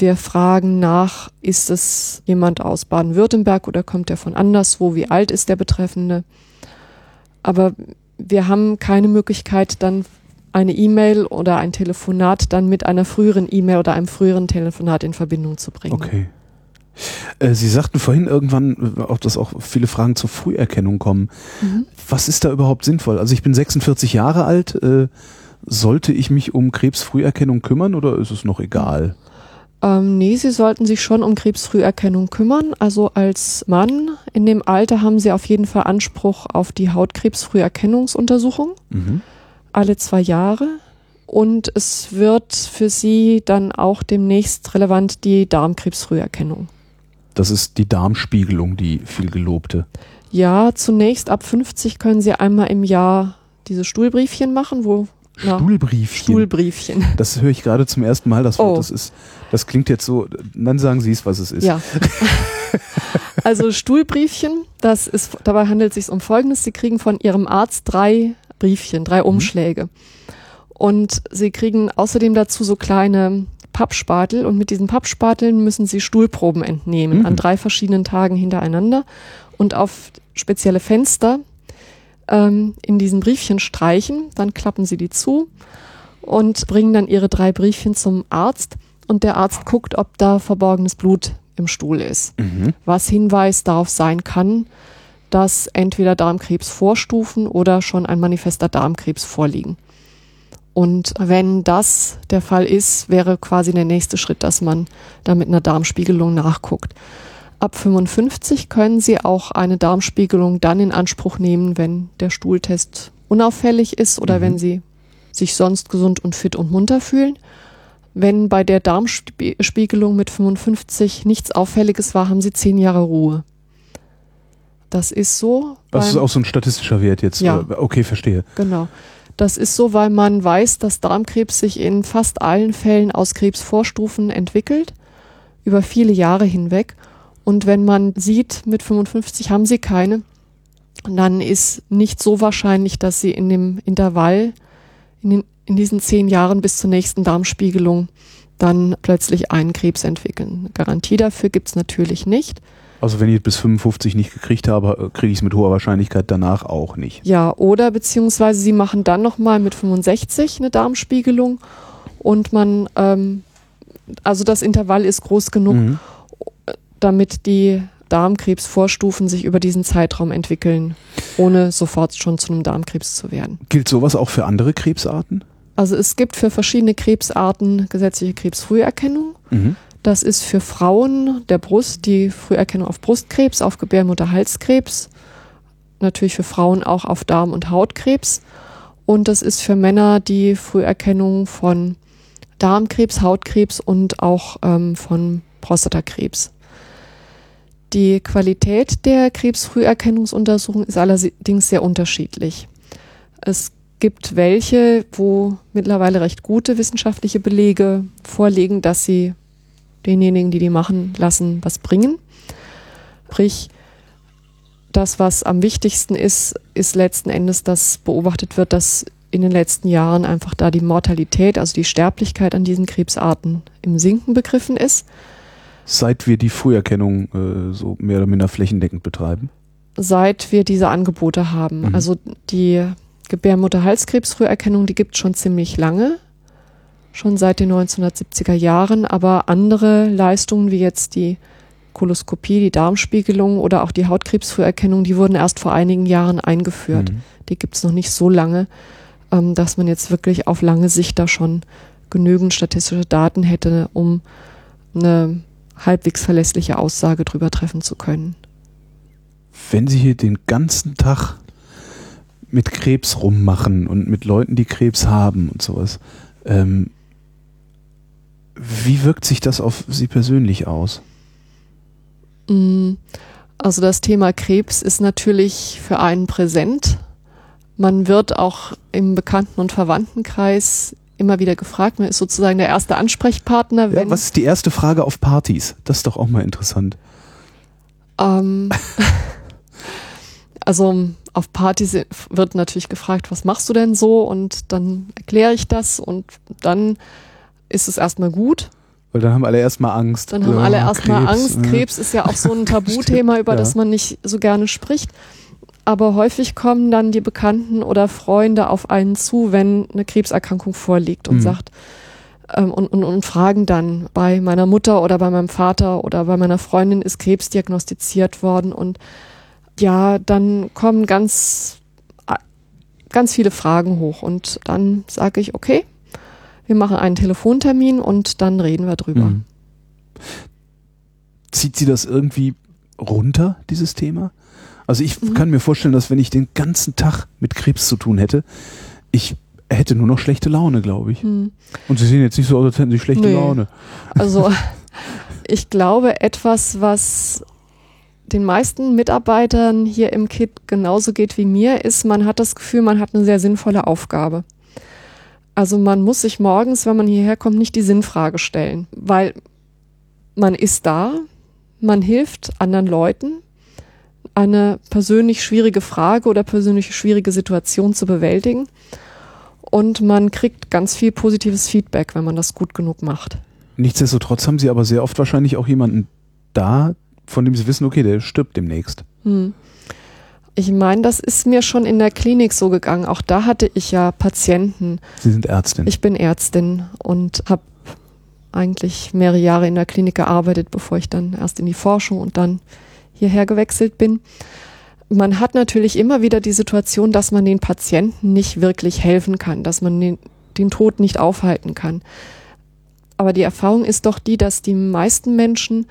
Wir fragen nach, ist es jemand aus Baden-Württemberg oder kommt er von anderswo? Wie alt ist der Betreffende? Aber wir haben keine Möglichkeit, dann eine E-Mail oder ein Telefonat dann mit einer früheren E-Mail oder einem früheren Telefonat in Verbindung zu bringen.
Okay. Äh, Sie sagten vorhin irgendwann, äh, auch, dass auch viele Fragen zur Früherkennung kommen.
Mhm.
Was ist da überhaupt sinnvoll? Also ich bin 46 Jahre alt. Äh, sollte ich mich um Krebsfrüherkennung kümmern oder ist es noch egal?
Ähm, nee, sie sollten sich schon um Krebsfrüherkennung kümmern. Also als Mann in dem Alter haben sie auf jeden Fall Anspruch auf die Hautkrebsfrüherkennungsuntersuchung
Mhm.
alle zwei Jahre. Und es wird für sie dann auch demnächst relevant die Darmkrebsfrüherkennung.
Das ist die Darmspiegelung, die viel gelobte.
Ja, zunächst ab 50 können sie einmal im Jahr diese Stuhlbriefchen machen, wo na,
Stuhlbriefchen.
Stuhlbriefchen.
Das höre ich gerade zum ersten Mal, das Wort.
Oh.
Das, ist, das klingt jetzt so, dann sagen Sie es, was es ist.
Ja. Also Stuhlbriefchen, das ist, dabei handelt es sich um Folgendes. Sie kriegen von Ihrem Arzt drei Briefchen, drei Umschläge. Und Sie kriegen außerdem dazu so kleine Pappspatel und mit diesen Pappspateln müssen Sie Stuhlproben entnehmen
Mhm.
an drei verschiedenen Tagen hintereinander und auf spezielle Fenster ähm, in diesen Briefchen streichen. Dann klappen Sie die zu und bringen dann Ihre drei Briefchen zum Arzt und der Arzt guckt, ob da verborgenes Blut im Stuhl ist
Mhm.
was Hinweis darauf sein kann, dass entweder Darmkrebsvorstufen oder schon ein manifester Darmkrebs vorliegen. Und wenn das der Fall ist, wäre quasi der nächste Schritt, dass man da mit einer Darmspiegelung nachguckt. Ab 55 können Sie auch eine Darmspiegelung dann in Anspruch nehmen, wenn der Stuhltest unauffällig ist oder
Mhm.
wenn Sie sich sonst gesund und fit und munter fühlen. Wenn bei der Darmspiegelung mit 55 nichts Auffälliges war, haben Sie zehn Jahre Ruhe. Das ist so.
Das ist auch so ein statistischer Wert jetzt.
Ja.
Äh, Okay, verstehe.
Genau. Das ist so, weil man weiß, dass Darmkrebs sich in fast allen Fällen aus Krebsvorstufen entwickelt, über viele Jahre hinweg. Und wenn man sieht, mit 55 haben sie keine, dann ist nicht so wahrscheinlich, dass sie in dem Intervall, in, den, in diesen zehn Jahren bis zur nächsten Darmspiegelung, dann plötzlich einen Krebs entwickeln. Eine Garantie dafür gibt's natürlich nicht.
Also wenn ich bis 55 nicht gekriegt habe, kriege ich es mit hoher Wahrscheinlichkeit danach auch nicht.
Ja, oder beziehungsweise sie machen dann nochmal mit 65 eine Darmspiegelung und man, ähm, also das Intervall ist groß genug,
Mhm.
Damit die Darmkrebsvorstufen sich über diesen Zeitraum entwickeln, ohne sofort schon zu einem Darmkrebs zu werden.
Gilt sowas auch für andere Krebsarten?
Also es gibt für verschiedene Krebsarten gesetzliche Krebsfrüherkennung.
Mhm.
Das ist für Frauen der Brust die Früherkennung auf Brustkrebs, auf Gebärmutterhalskrebs, natürlich für Frauen auch auf Darm- und Hautkrebs. Und das ist für Männer die Früherkennung von Darmkrebs, Hautkrebs und auch ähm, von Prostatakrebs. Die Qualität der Krebsfrüherkennungsuntersuchung ist allerdings sehr unterschiedlich. Es gibt welche, wo mittlerweile recht gute wissenschaftliche Belege vorliegen, dass sie denjenigen, die die machen lassen, was bringen. Sprich, das, was am wichtigsten ist, ist letzten Endes, dass beobachtet wird, dass in den letzten Jahren einfach da die Mortalität, also die Sterblichkeit an diesen Krebsarten im Sinken begriffen ist.
Seit wir die Früherkennung äh, so mehr oder minder flächendeckend betreiben.
seit wir diese Angebote haben.
Mhm.
Also die Gebärmutterhalskrebsfrüherkennung, die gibt schon ziemlich lange, schon seit den 1970er Jahren, aber andere Leistungen wie jetzt die Koloskopie, die Darmspiegelung oder auch die Hautkrebsfrüherkennung, die wurden erst vor einigen Jahren eingeführt.
Mhm.
Die gibt es noch nicht so lange, ähm, dass man jetzt wirklich auf lange Sicht da schon genügend statistische Daten hätte, um eine halbwegs verlässliche Aussage drüber treffen zu können.
Wenn Sie hier den ganzen Tag mit Krebs rummachen und mit Leuten, die Krebs haben und sowas, ähm, wie wirkt sich das auf Sie persönlich aus?
Mm, Also das Thema Krebs ist natürlich für einen präsent. Man wird auch im Bekannten- und Verwandtenkreis immer wieder gefragt. Man ist sozusagen der erste Ansprechpartner,
Ja, was ist die erste Frage auf Partys? Das ist doch auch mal interessant.
ähm, also auf Partys wird natürlich gefragt, was machst du denn so? Und dann erkläre ich das und dann ist es erstmal gut.
Weil dann haben alle erstmal Angst.
Dann haben
Ja,
alle erstmal Angst. Krebs ist ja auch so ein Tabuthema, über
Ja.
das man nicht so gerne spricht. Aber häufig kommen dann die Bekannten oder Freunde auf einen zu, wenn eine Krebserkrankung vorliegt und
Mhm.
sagt ähm, und, und, und fragen dann, bei meiner Mutter oder bei meinem Vater oder bei meiner Freundin ist Krebs diagnostiziert worden und ja, dann kommen ganz, ganz viele Fragen hoch und dann sage ich, okay, wir machen einen Telefontermin und dann reden wir drüber.
Mhm. Zieht sie das irgendwie runter, dieses Thema? Also ich
Mhm.
kann mir vorstellen, dass wenn ich den ganzen Tag mit Krebs zu tun hätte, ich hätte nur noch schlechte Laune, glaube ich.
Hm.
Und sie sehen jetzt nicht so aus, als hätten sie schlechte
Nee.
Laune.
Also ich glaube, etwas, was den meisten Mitarbeitern hier im Kit genauso geht wie mir, ist, man hat das Gefühl, man hat eine sehr sinnvolle Aufgabe. Also man muss sich morgens, wenn man hierher kommt, nicht die Sinnfrage stellen, weil man ist da, man hilft anderen Leuten, eine persönlich schwierige Frage oder persönlich schwierige Situation zu bewältigen. Und man kriegt ganz viel positives Feedback, wenn man das gut genug macht.
Nichtsdestotrotz haben sie aber sehr oft wahrscheinlich auch jemanden da, von dem sie wissen, okay, der stirbt demnächst.
Hm. Ich meine, das ist mir schon in der Klinik so gegangen. Auch da hatte ich ja Patienten.
Sie sind Ärztin.
Ich bin Ärztin und habe eigentlich mehrere Jahre in der Klinik gearbeitet, bevor ich dann erst in die Forschung und dann hierher gewechselt bin. Man hat natürlich immer wieder die Situation, dass man den Patienten nicht wirklich helfen kann, dass man den, den Tod nicht aufhalten kann. Aber die Erfahrung ist doch die, dass die meisten Menschen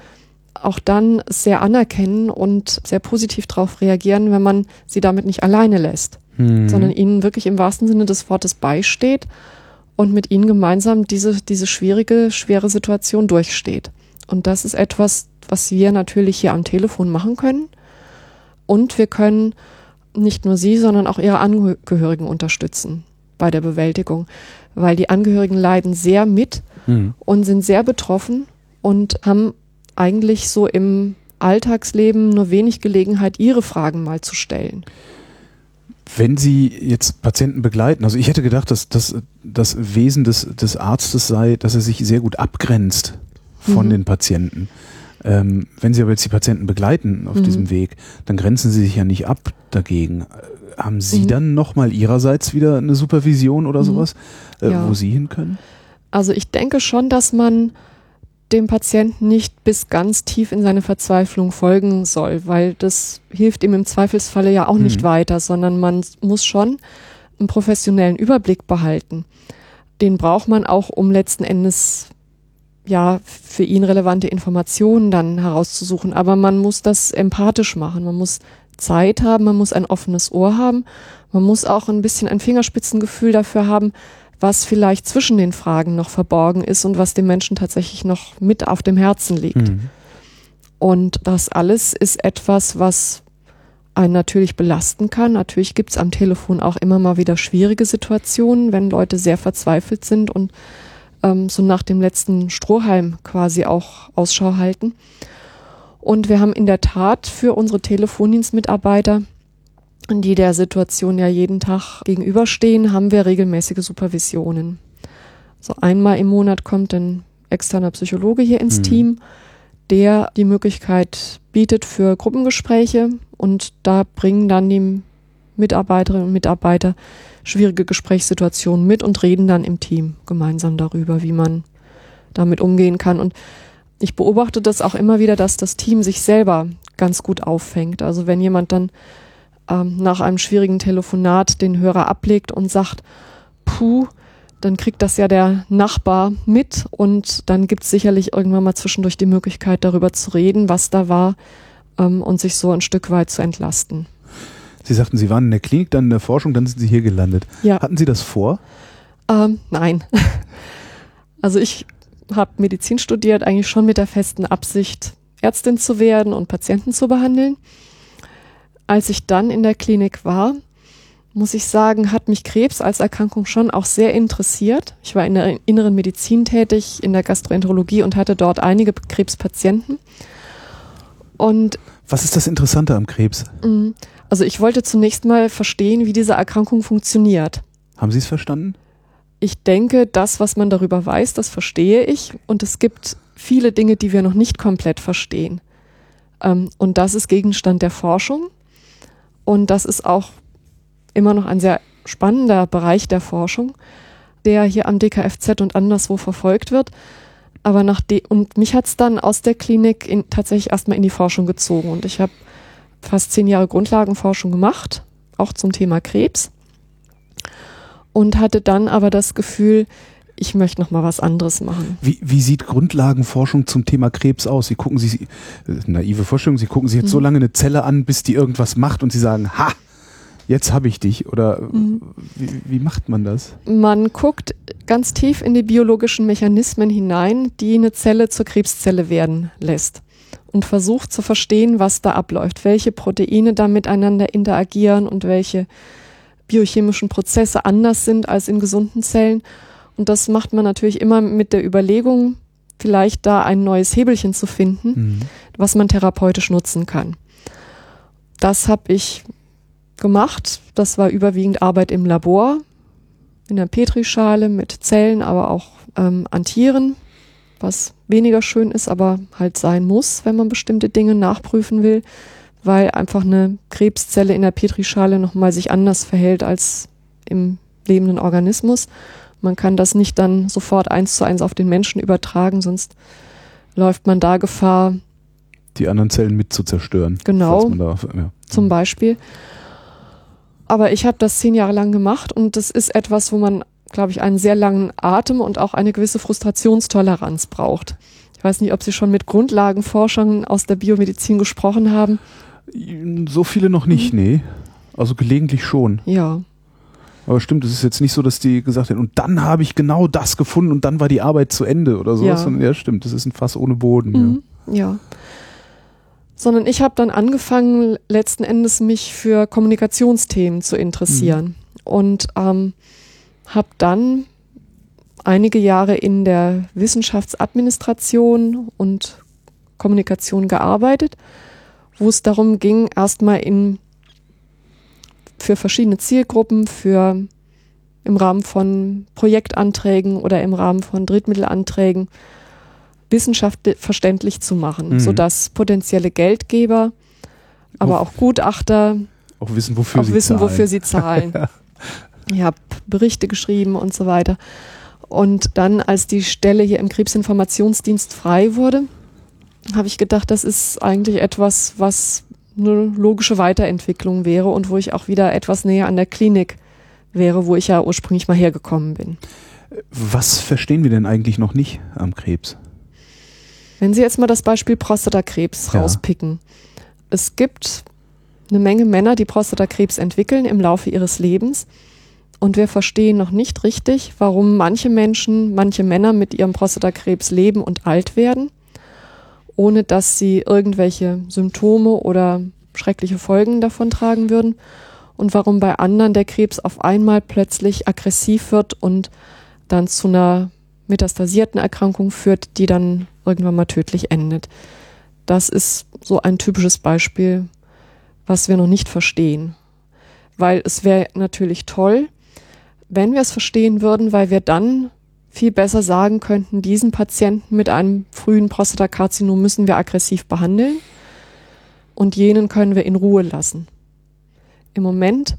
auch dann sehr anerkennen und sehr positiv darauf reagieren, wenn man sie damit nicht alleine lässt,
Hm.
sondern ihnen wirklich im wahrsten Sinne des Wortes beisteht und mit ihnen gemeinsam diese, diese schwierige, schwere Situation durchsteht. Und das ist etwas, was wir natürlich hier am Telefon machen können. Und wir können nicht nur sie, sondern auch ihre Angehörigen unterstützen bei der Bewältigung, weil die Angehörigen leiden sehr mit
Hm.
und sind sehr betroffen und haben eigentlich so im Alltagsleben nur wenig Gelegenheit, ihre Fragen mal zu stellen.
Wenn Sie jetzt Patienten begleiten, also ich hätte gedacht, dass das, das Wesen des, des Arztes sei, dass er sich sehr gut abgrenzt von
Mhm.
den Patienten. Ähm, wenn Sie aber jetzt die Patienten begleiten auf
Mhm.
diesem Weg, dann grenzen Sie sich ja nicht ab dagegen. Äh, Haben Sie
Mhm.
dann nochmal Ihrerseits wieder eine Supervision oder
Mhm.
sowas, äh,
Ja.
wo Sie hin können?
Also ich denke schon, dass man dem Patienten nicht bis ganz tief in seine Verzweiflung folgen soll, weil das hilft ihm im Zweifelsfalle ja auch nicht
Mhm.
weiter, sondern man muss schon einen professionellen Überblick behalten. Den braucht man auch, um letzten Endes ja für ihn relevante Informationen dann herauszusuchen. Aber man muss das empathisch machen. Man muss Zeit haben, man muss ein offenes Ohr haben, man muss auch ein bisschen ein Fingerspitzengefühl dafür haben, was vielleicht zwischen den Fragen noch verborgen ist und was dem Menschen tatsächlich noch mit auf dem Herzen liegt.
Mhm.
Und das alles ist etwas, was einen natürlich belasten kann. Natürlich gibt es am Telefon auch immer mal wieder schwierige Situationen, wenn Leute sehr verzweifelt sind und ähm, so nach dem letzten Strohhalm quasi auch Ausschau halten. Und wir haben in der Tat für unsere Telefondienstmitarbeiter, die der Situation ja jeden Tag gegenüberstehen, haben wir regelmäßige Supervisionen. So einmal im Monat kommt ein externer Psychologe hier ins
Mhm.
Team, der die Möglichkeit bietet für Gruppengespräche und da bringen dann die Mitarbeiterinnen und Mitarbeiter schwierige Gesprächssituationen mit und reden dann im Team gemeinsam darüber, wie man damit umgehen kann. Und ich beobachte das auch immer wieder, dass das Team sich selber ganz gut auffängt. Also wenn jemand dann ähm, nach einem schwierigen Telefonat den Hörer ablegt und sagt, puh, dann kriegt das ja der Nachbar mit und dann gibt es sicherlich irgendwann mal zwischendurch die Möglichkeit, darüber zu reden, was da war ähm, und sich so ein Stück weit zu entlasten.
Sie sagten, Sie waren in der Klinik, dann in der Forschung, dann sind Sie hier gelandet.
Ja.
Hatten Sie das vor?
Ähm, nein. Also ich habe Medizin studiert, eigentlich schon mit der festen Absicht, Ärztin zu werden und Patienten zu behandeln. Als ich dann in der Klinik war, muss ich sagen, hat mich Krebs als Erkrankung schon auch sehr interessiert. Ich war in der inneren Medizin tätig, in der Gastroenterologie und hatte dort einige Krebspatienten. Und
Was ist das Interessante am Krebs?
Also ich wollte zunächst mal verstehen, wie diese Erkrankung funktioniert.
Haben Sie es verstanden?
Ich denke, das, was man darüber weiß, das verstehe ich. Und es gibt viele Dinge, die wir noch nicht komplett verstehen. Ähm, und das ist Gegenstand der Forschung. Und das ist auch immer noch ein sehr spannender Bereich der Forschung, der hier am DKFZ und anderswo verfolgt wird. Aber nach und mich hat es dann aus der Klinik in, tatsächlich erstmal in die Forschung gezogen. Und ich habe fast zehn Jahre Grundlagenforschung gemacht, auch zum Thema Krebs und hatte dann aber das Gefühl, ich möchte noch mal was anderes machen.
Wie, wie sieht Grundlagenforschung zum Thema Krebs aus? Sie gucken sich, äh, naive Vorstellung, Sie gucken sich jetzt mhm. so lange eine Zelle an, bis die irgendwas macht und Sie sagen, ha, jetzt habe ich dich. Oder mhm. wie, wie macht man das?
Man guckt ganz tief in die biologischen Mechanismen hinein, die eine Zelle zur Krebszelle werden lässt und versucht zu verstehen, was da abläuft, welche Proteine da miteinander interagieren und welche biochemischen Prozesse anders sind als in gesunden Zellen. Und das macht man natürlich immer mit der Überlegung, vielleicht da ein neues Hebelchen zu finden, mhm. was man therapeutisch nutzen kann. Das habe ich gemacht. Das war überwiegend Arbeit im Labor, in der Petrischale mit Zellen, aber auch ähm, an Tieren, was weniger schön ist, aber halt sein muss, wenn man bestimmte Dinge nachprüfen will weil einfach eine Krebszelle in der Petrischale nochmal sich anders verhält als im lebenden Organismus. Man kann das nicht dann sofort eins zu eins auf den Menschen übertragen, sonst läuft man da Gefahr,
die anderen Zellen mit zu zerstören.
Genau, da, ja. zum Beispiel. Aber ich habe das zehn Jahre lang gemacht und das ist etwas, wo man, glaube ich, einen sehr langen Atem und auch eine gewisse Frustrationstoleranz braucht. Ich weiß nicht, ob Sie schon mit Grundlagenforschern aus der Biomedizin gesprochen haben.
So viele noch nicht, mhm. nee. Also gelegentlich schon.
Ja.
Aber stimmt, es ist jetzt nicht so, dass die gesagt hätten, und dann habe ich genau das gefunden und dann war die Arbeit zu Ende oder so. Ja, ja stimmt, das ist ein Fass ohne Boden.
Mhm. Ja. ja. Sondern ich habe dann angefangen, letzten Endes mich für Kommunikationsthemen zu interessieren. Mhm. Und ähm, habe dann einige Jahre in der Wissenschaftsadministration und Kommunikation gearbeitet wo es darum ging, erstmal in für verschiedene Zielgruppen, für im Rahmen von Projektanträgen oder im Rahmen von Drittmittelanträgen Wissenschaft verständlich zu machen, mhm. sodass potenzielle Geldgeber, aber auch, Gutachter
auch wissen, wofür,
auch
sie,
wissen,
zahlen.
wofür sie zahlen. ich habe Berichte geschrieben und so weiter. Und dann, als die Stelle hier im Krebsinformationsdienst frei wurde, habe ich gedacht, das ist eigentlich etwas, was eine logische Weiterentwicklung wäre und wo ich auch wieder etwas näher an der Klinik wäre, wo ich ja ursprünglich mal hergekommen bin.
Was verstehen wir denn eigentlich noch nicht am Krebs?
Wenn Sie jetzt mal das Beispiel Prostatakrebs ja. rauspicken. Es gibt eine Menge Männer, die Prostatakrebs entwickeln im Laufe ihres Lebens. Und wir verstehen noch nicht richtig, warum manche Menschen, manche Männer mit ihrem Prostatakrebs leben und alt werden ohne dass sie irgendwelche Symptome oder schreckliche Folgen davon tragen würden und warum bei anderen der Krebs auf einmal plötzlich aggressiv wird und dann zu einer metastasierten Erkrankung führt, die dann irgendwann mal tödlich endet. Das ist so ein typisches Beispiel, was wir noch nicht verstehen. Weil es wäre natürlich toll, wenn wir es verstehen würden, weil wir dann viel besser sagen könnten, diesen Patienten mit einem frühen Prostatakarzinom müssen wir aggressiv behandeln und jenen können wir in Ruhe lassen. Im Moment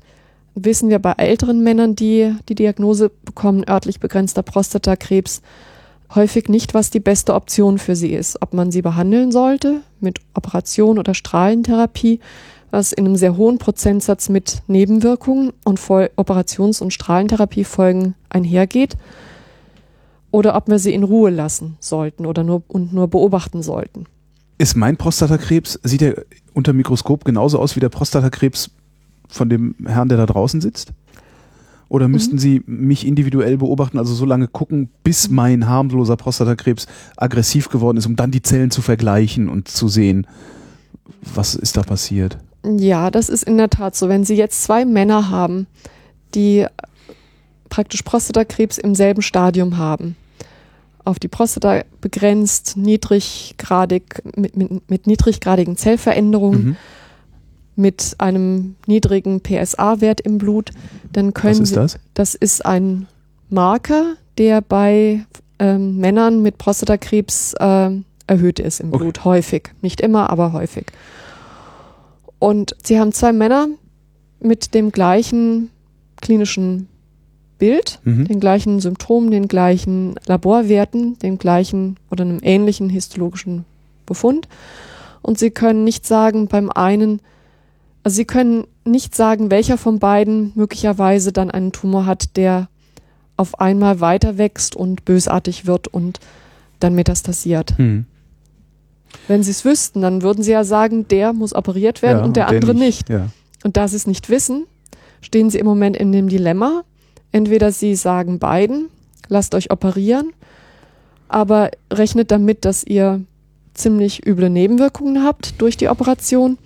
wissen wir bei älteren Männern, die die Diagnose bekommen, örtlich begrenzter Prostatakrebs, häufig nicht, was die beste Option für sie ist. Ob man sie behandeln sollte mit Operation oder Strahlentherapie, was in einem sehr hohen Prozentsatz mit Nebenwirkungen und Operations- und Strahlentherapiefolgen einhergeht oder ob wir sie in Ruhe lassen sollten oder nur und nur beobachten sollten.
Ist mein Prostatakrebs, sieht er unter Mikroskop genauso aus wie der Prostatakrebs von dem Herrn, der da draußen sitzt? Oder mhm. müssten mhm. Sie mich individuell beobachten, also so lange gucken, bis mein harmloser Prostatakrebs aggressiv geworden ist, um dann die Zellen zu vergleichen und zu sehen, was ist da passiert?
Ja, das ist in der Tat so. Wenn Sie jetzt zwei Männer haben, die praktisch Prostatakrebs im selben Stadium haben. Auf die Prostata begrenzt, niedriggradig, mit, mit, mit niedriggradigen Zellveränderungen, mhm. mit einem niedrigen PSA-Wert im Blut, dann können
Was ist das?
das ist ein Marker, der bei ähm, Männern mit Prostatakrebs äh, erhöht ist im okay. Blut, häufig. Nicht immer, aber häufig. Und sie haben zwei Männer mit dem gleichen klinischen Bild, mhm. den gleichen Symptomen, den gleichen Laborwerten, dem gleichen oder einem ähnlichen histologischen Befund. Und sie können nicht sagen beim einen, also sie können nicht sagen, welcher von beiden möglicherweise dann einen Tumor hat, der auf einmal weiter wächst und bösartig wird und dann metastasiert.
Hm.
Wenn sie es wüssten, dann würden sie ja sagen, der muss operiert werden
Ja,
und der andere nicht.
Ja.
Und da sie es nicht wissen, stehen sie im Moment in dem Dilemma. Entweder sie sagen beiden, lasst euch operieren, aber rechnet damit, dass ihr ziemlich üble Nebenwirkungen habt durch die Operation.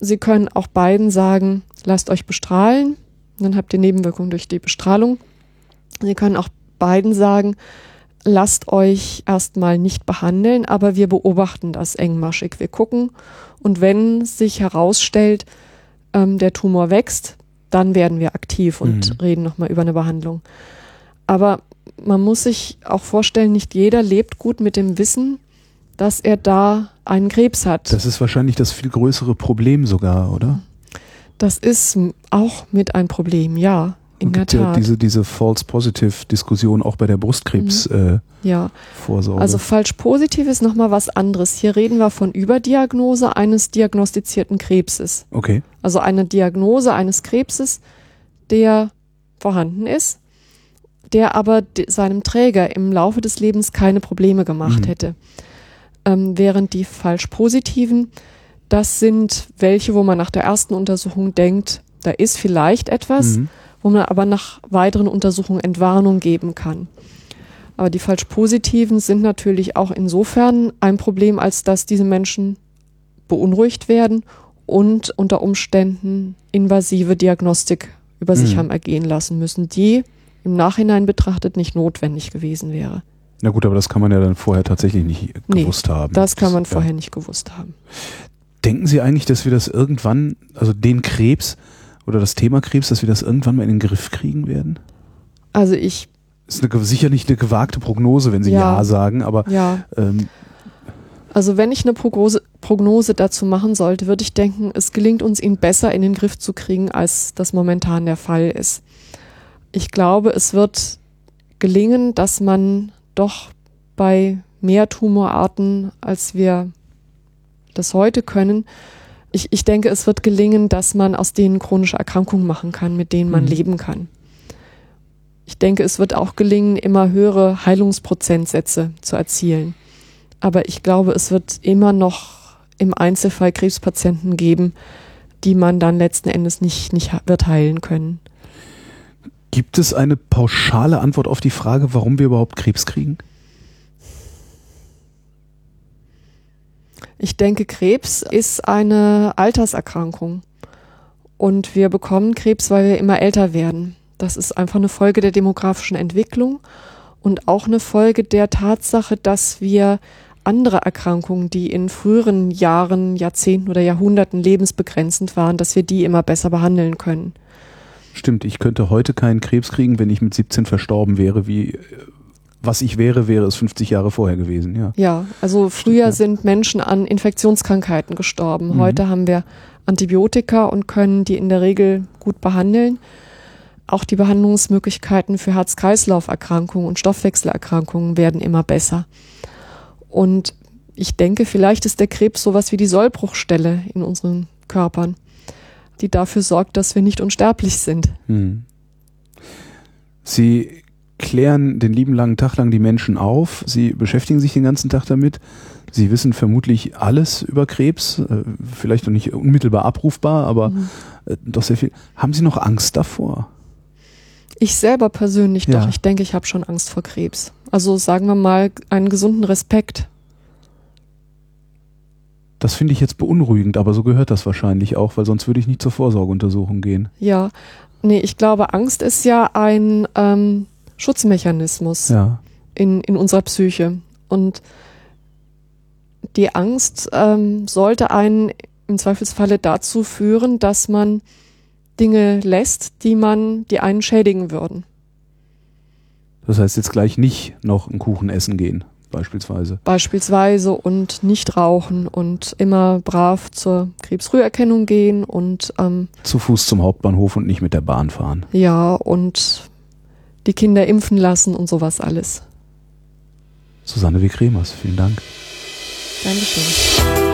Sie können auch beiden sagen, lasst euch bestrahlen, dann habt ihr Nebenwirkungen durch die Bestrahlung. Sie können auch beiden sagen, lasst euch erstmal nicht behandeln, aber wir beobachten das engmaschig. Wir gucken und wenn sich herausstellt, ähm, der Tumor wächst, dann werden wir aktiv und
Mhm.
reden nochmal über eine Behandlung. Aber man muss sich auch vorstellen, nicht jeder lebt gut mit dem Wissen, dass er da einen Krebs hat.
Das ist wahrscheinlich das viel größere Problem sogar, oder?
Das ist auch mit ein Problem, ja, in
gibt ja diese, diese False Positive Diskussion auch bei der Brustkrebsvorsorge.
ja,
Äh, Vorsorge.
also falsch positiv ist nochmal was anderes. Hier reden wir von Überdiagnose eines diagnostizierten Krebses.
okay.
Also eine Diagnose eines Krebses, der vorhanden ist, der aber seinem Träger im Laufe des Lebens keine Probleme gemacht
Mhm.
hätte. Ähm, während die falsch positiven, das sind welche, wo man nach der ersten Untersuchung denkt, da ist vielleicht etwas,
Mhm.
Wo man aber nach weiteren Untersuchungen Entwarnung geben kann. Aber die falsch positiven sind natürlich auch insofern ein Problem, als dass diese Menschen beunruhigt werden und unter Umständen invasive Diagnostik über sich
Mhm.
haben ergehen lassen müssen, die im Nachhinein betrachtet nicht notwendig gewesen wäre.
Na gut, aber das kann man ja dann vorher tatsächlich nicht
Nee,
gewusst haben.
Das kann man
ja.
vorher nicht gewusst haben.
Denken Sie eigentlich, dass wir das irgendwann, also den Krebs oder das Thema Krebs, dass wir das irgendwann mal in den Griff kriegen werden?
Also ich,
Ist eine, sicher nicht eine gewagte Prognose, wenn Sie ja,
Ja.
sagen, aber
ja,
ähm,
also wenn ich eine Prognose, Prognose dazu machen sollte, würde ich denken, es gelingt uns, ihn besser in den Griff zu kriegen, als das momentan der Fall ist. Ich glaube, es wird gelingen, dass man doch bei mehr Tumorarten, als wir das heute können, ich, ich denke, es wird gelingen, dass man aus denen chronische Erkrankungen machen kann, mit denen man
Mhm.
leben kann. Ich denke, es wird auch gelingen, immer höhere Heilungsprozentsätze zu erzielen. Aber ich glaube, es wird immer noch im Einzelfall Krebspatienten geben, die man dann letzten Endes nicht, nicht wird heilen können.
gibt es eine pauschale Antwort auf die Frage, warum wir überhaupt Krebs kriegen?
Ich denke, Krebs ist eine Alterserkrankung. Und wir bekommen Krebs, weil wir immer älter werden. Das ist einfach eine Folge der demografischen Entwicklung und auch eine Folge der Tatsache, dass wir andere Erkrankungen, die in früheren Jahren, Jahrzehnten oder Jahrhunderten lebensbegrenzend waren, dass wir die immer besser behandeln können.
Stimmt, ich könnte heute keinen Krebs kriegen, wenn ich mit 17 verstorben wäre, wie äh, was ich wäre, wäre es 50 Jahre vorher gewesen, ja.
Ja, also früher
ja.
sind Menschen an Infektionskrankheiten gestorben.
Mhm.
Heute haben wir Antibiotika und können die in der Regel gut behandeln. Auch die Behandlungsmöglichkeiten für Herz-Kreislauf-Erkrankungen und Stoffwechselerkrankungen werden immer besser. Und ich denke, vielleicht ist der Krebs sowas wie die Sollbruchstelle in unseren Körpern, die dafür sorgt, dass wir nicht unsterblich sind.
Hm. Sie klären den lieben langen Tag lang die Menschen auf. Sie beschäftigen sich den ganzen Tag damit. Sie wissen vermutlich alles über Krebs, äh, vielleicht noch nicht unmittelbar abrufbar, aber
Mhm.
äh, doch sehr viel. Haben Sie noch Angst davor?
Ich selber persönlich
Ja.
doch. Ich denke, ich habe schon Angst vor Krebs. Also sagen wir mal einen gesunden Respekt.
Das finde ich jetzt beunruhigend, aber so gehört das wahrscheinlich auch, weil sonst würde ich nicht zur Vorsorgeuntersuchung gehen.
Ja, nee, ich glaube, Angst ist ja ein ähm, Schutzmechanismus
Ja.
in, in unserer Psyche. Und die Angst ähm, sollte einen im Zweifelsfalle dazu führen, dass man Dinge lässt, die man, die einen schädigen würden.
Das heißt jetzt gleich nicht noch einen Kuchen essen gehen, beispielsweise.
Beispielsweise und nicht rauchen und immer brav zur Krebsfrüherkennung gehen und ähm,
Zu Fuß zum Hauptbahnhof und nicht mit der Bahn fahren.
ja und die Kinder impfen lassen und sowas alles.
Susanne W. Kremers, vielen Dank.
Dankeschön.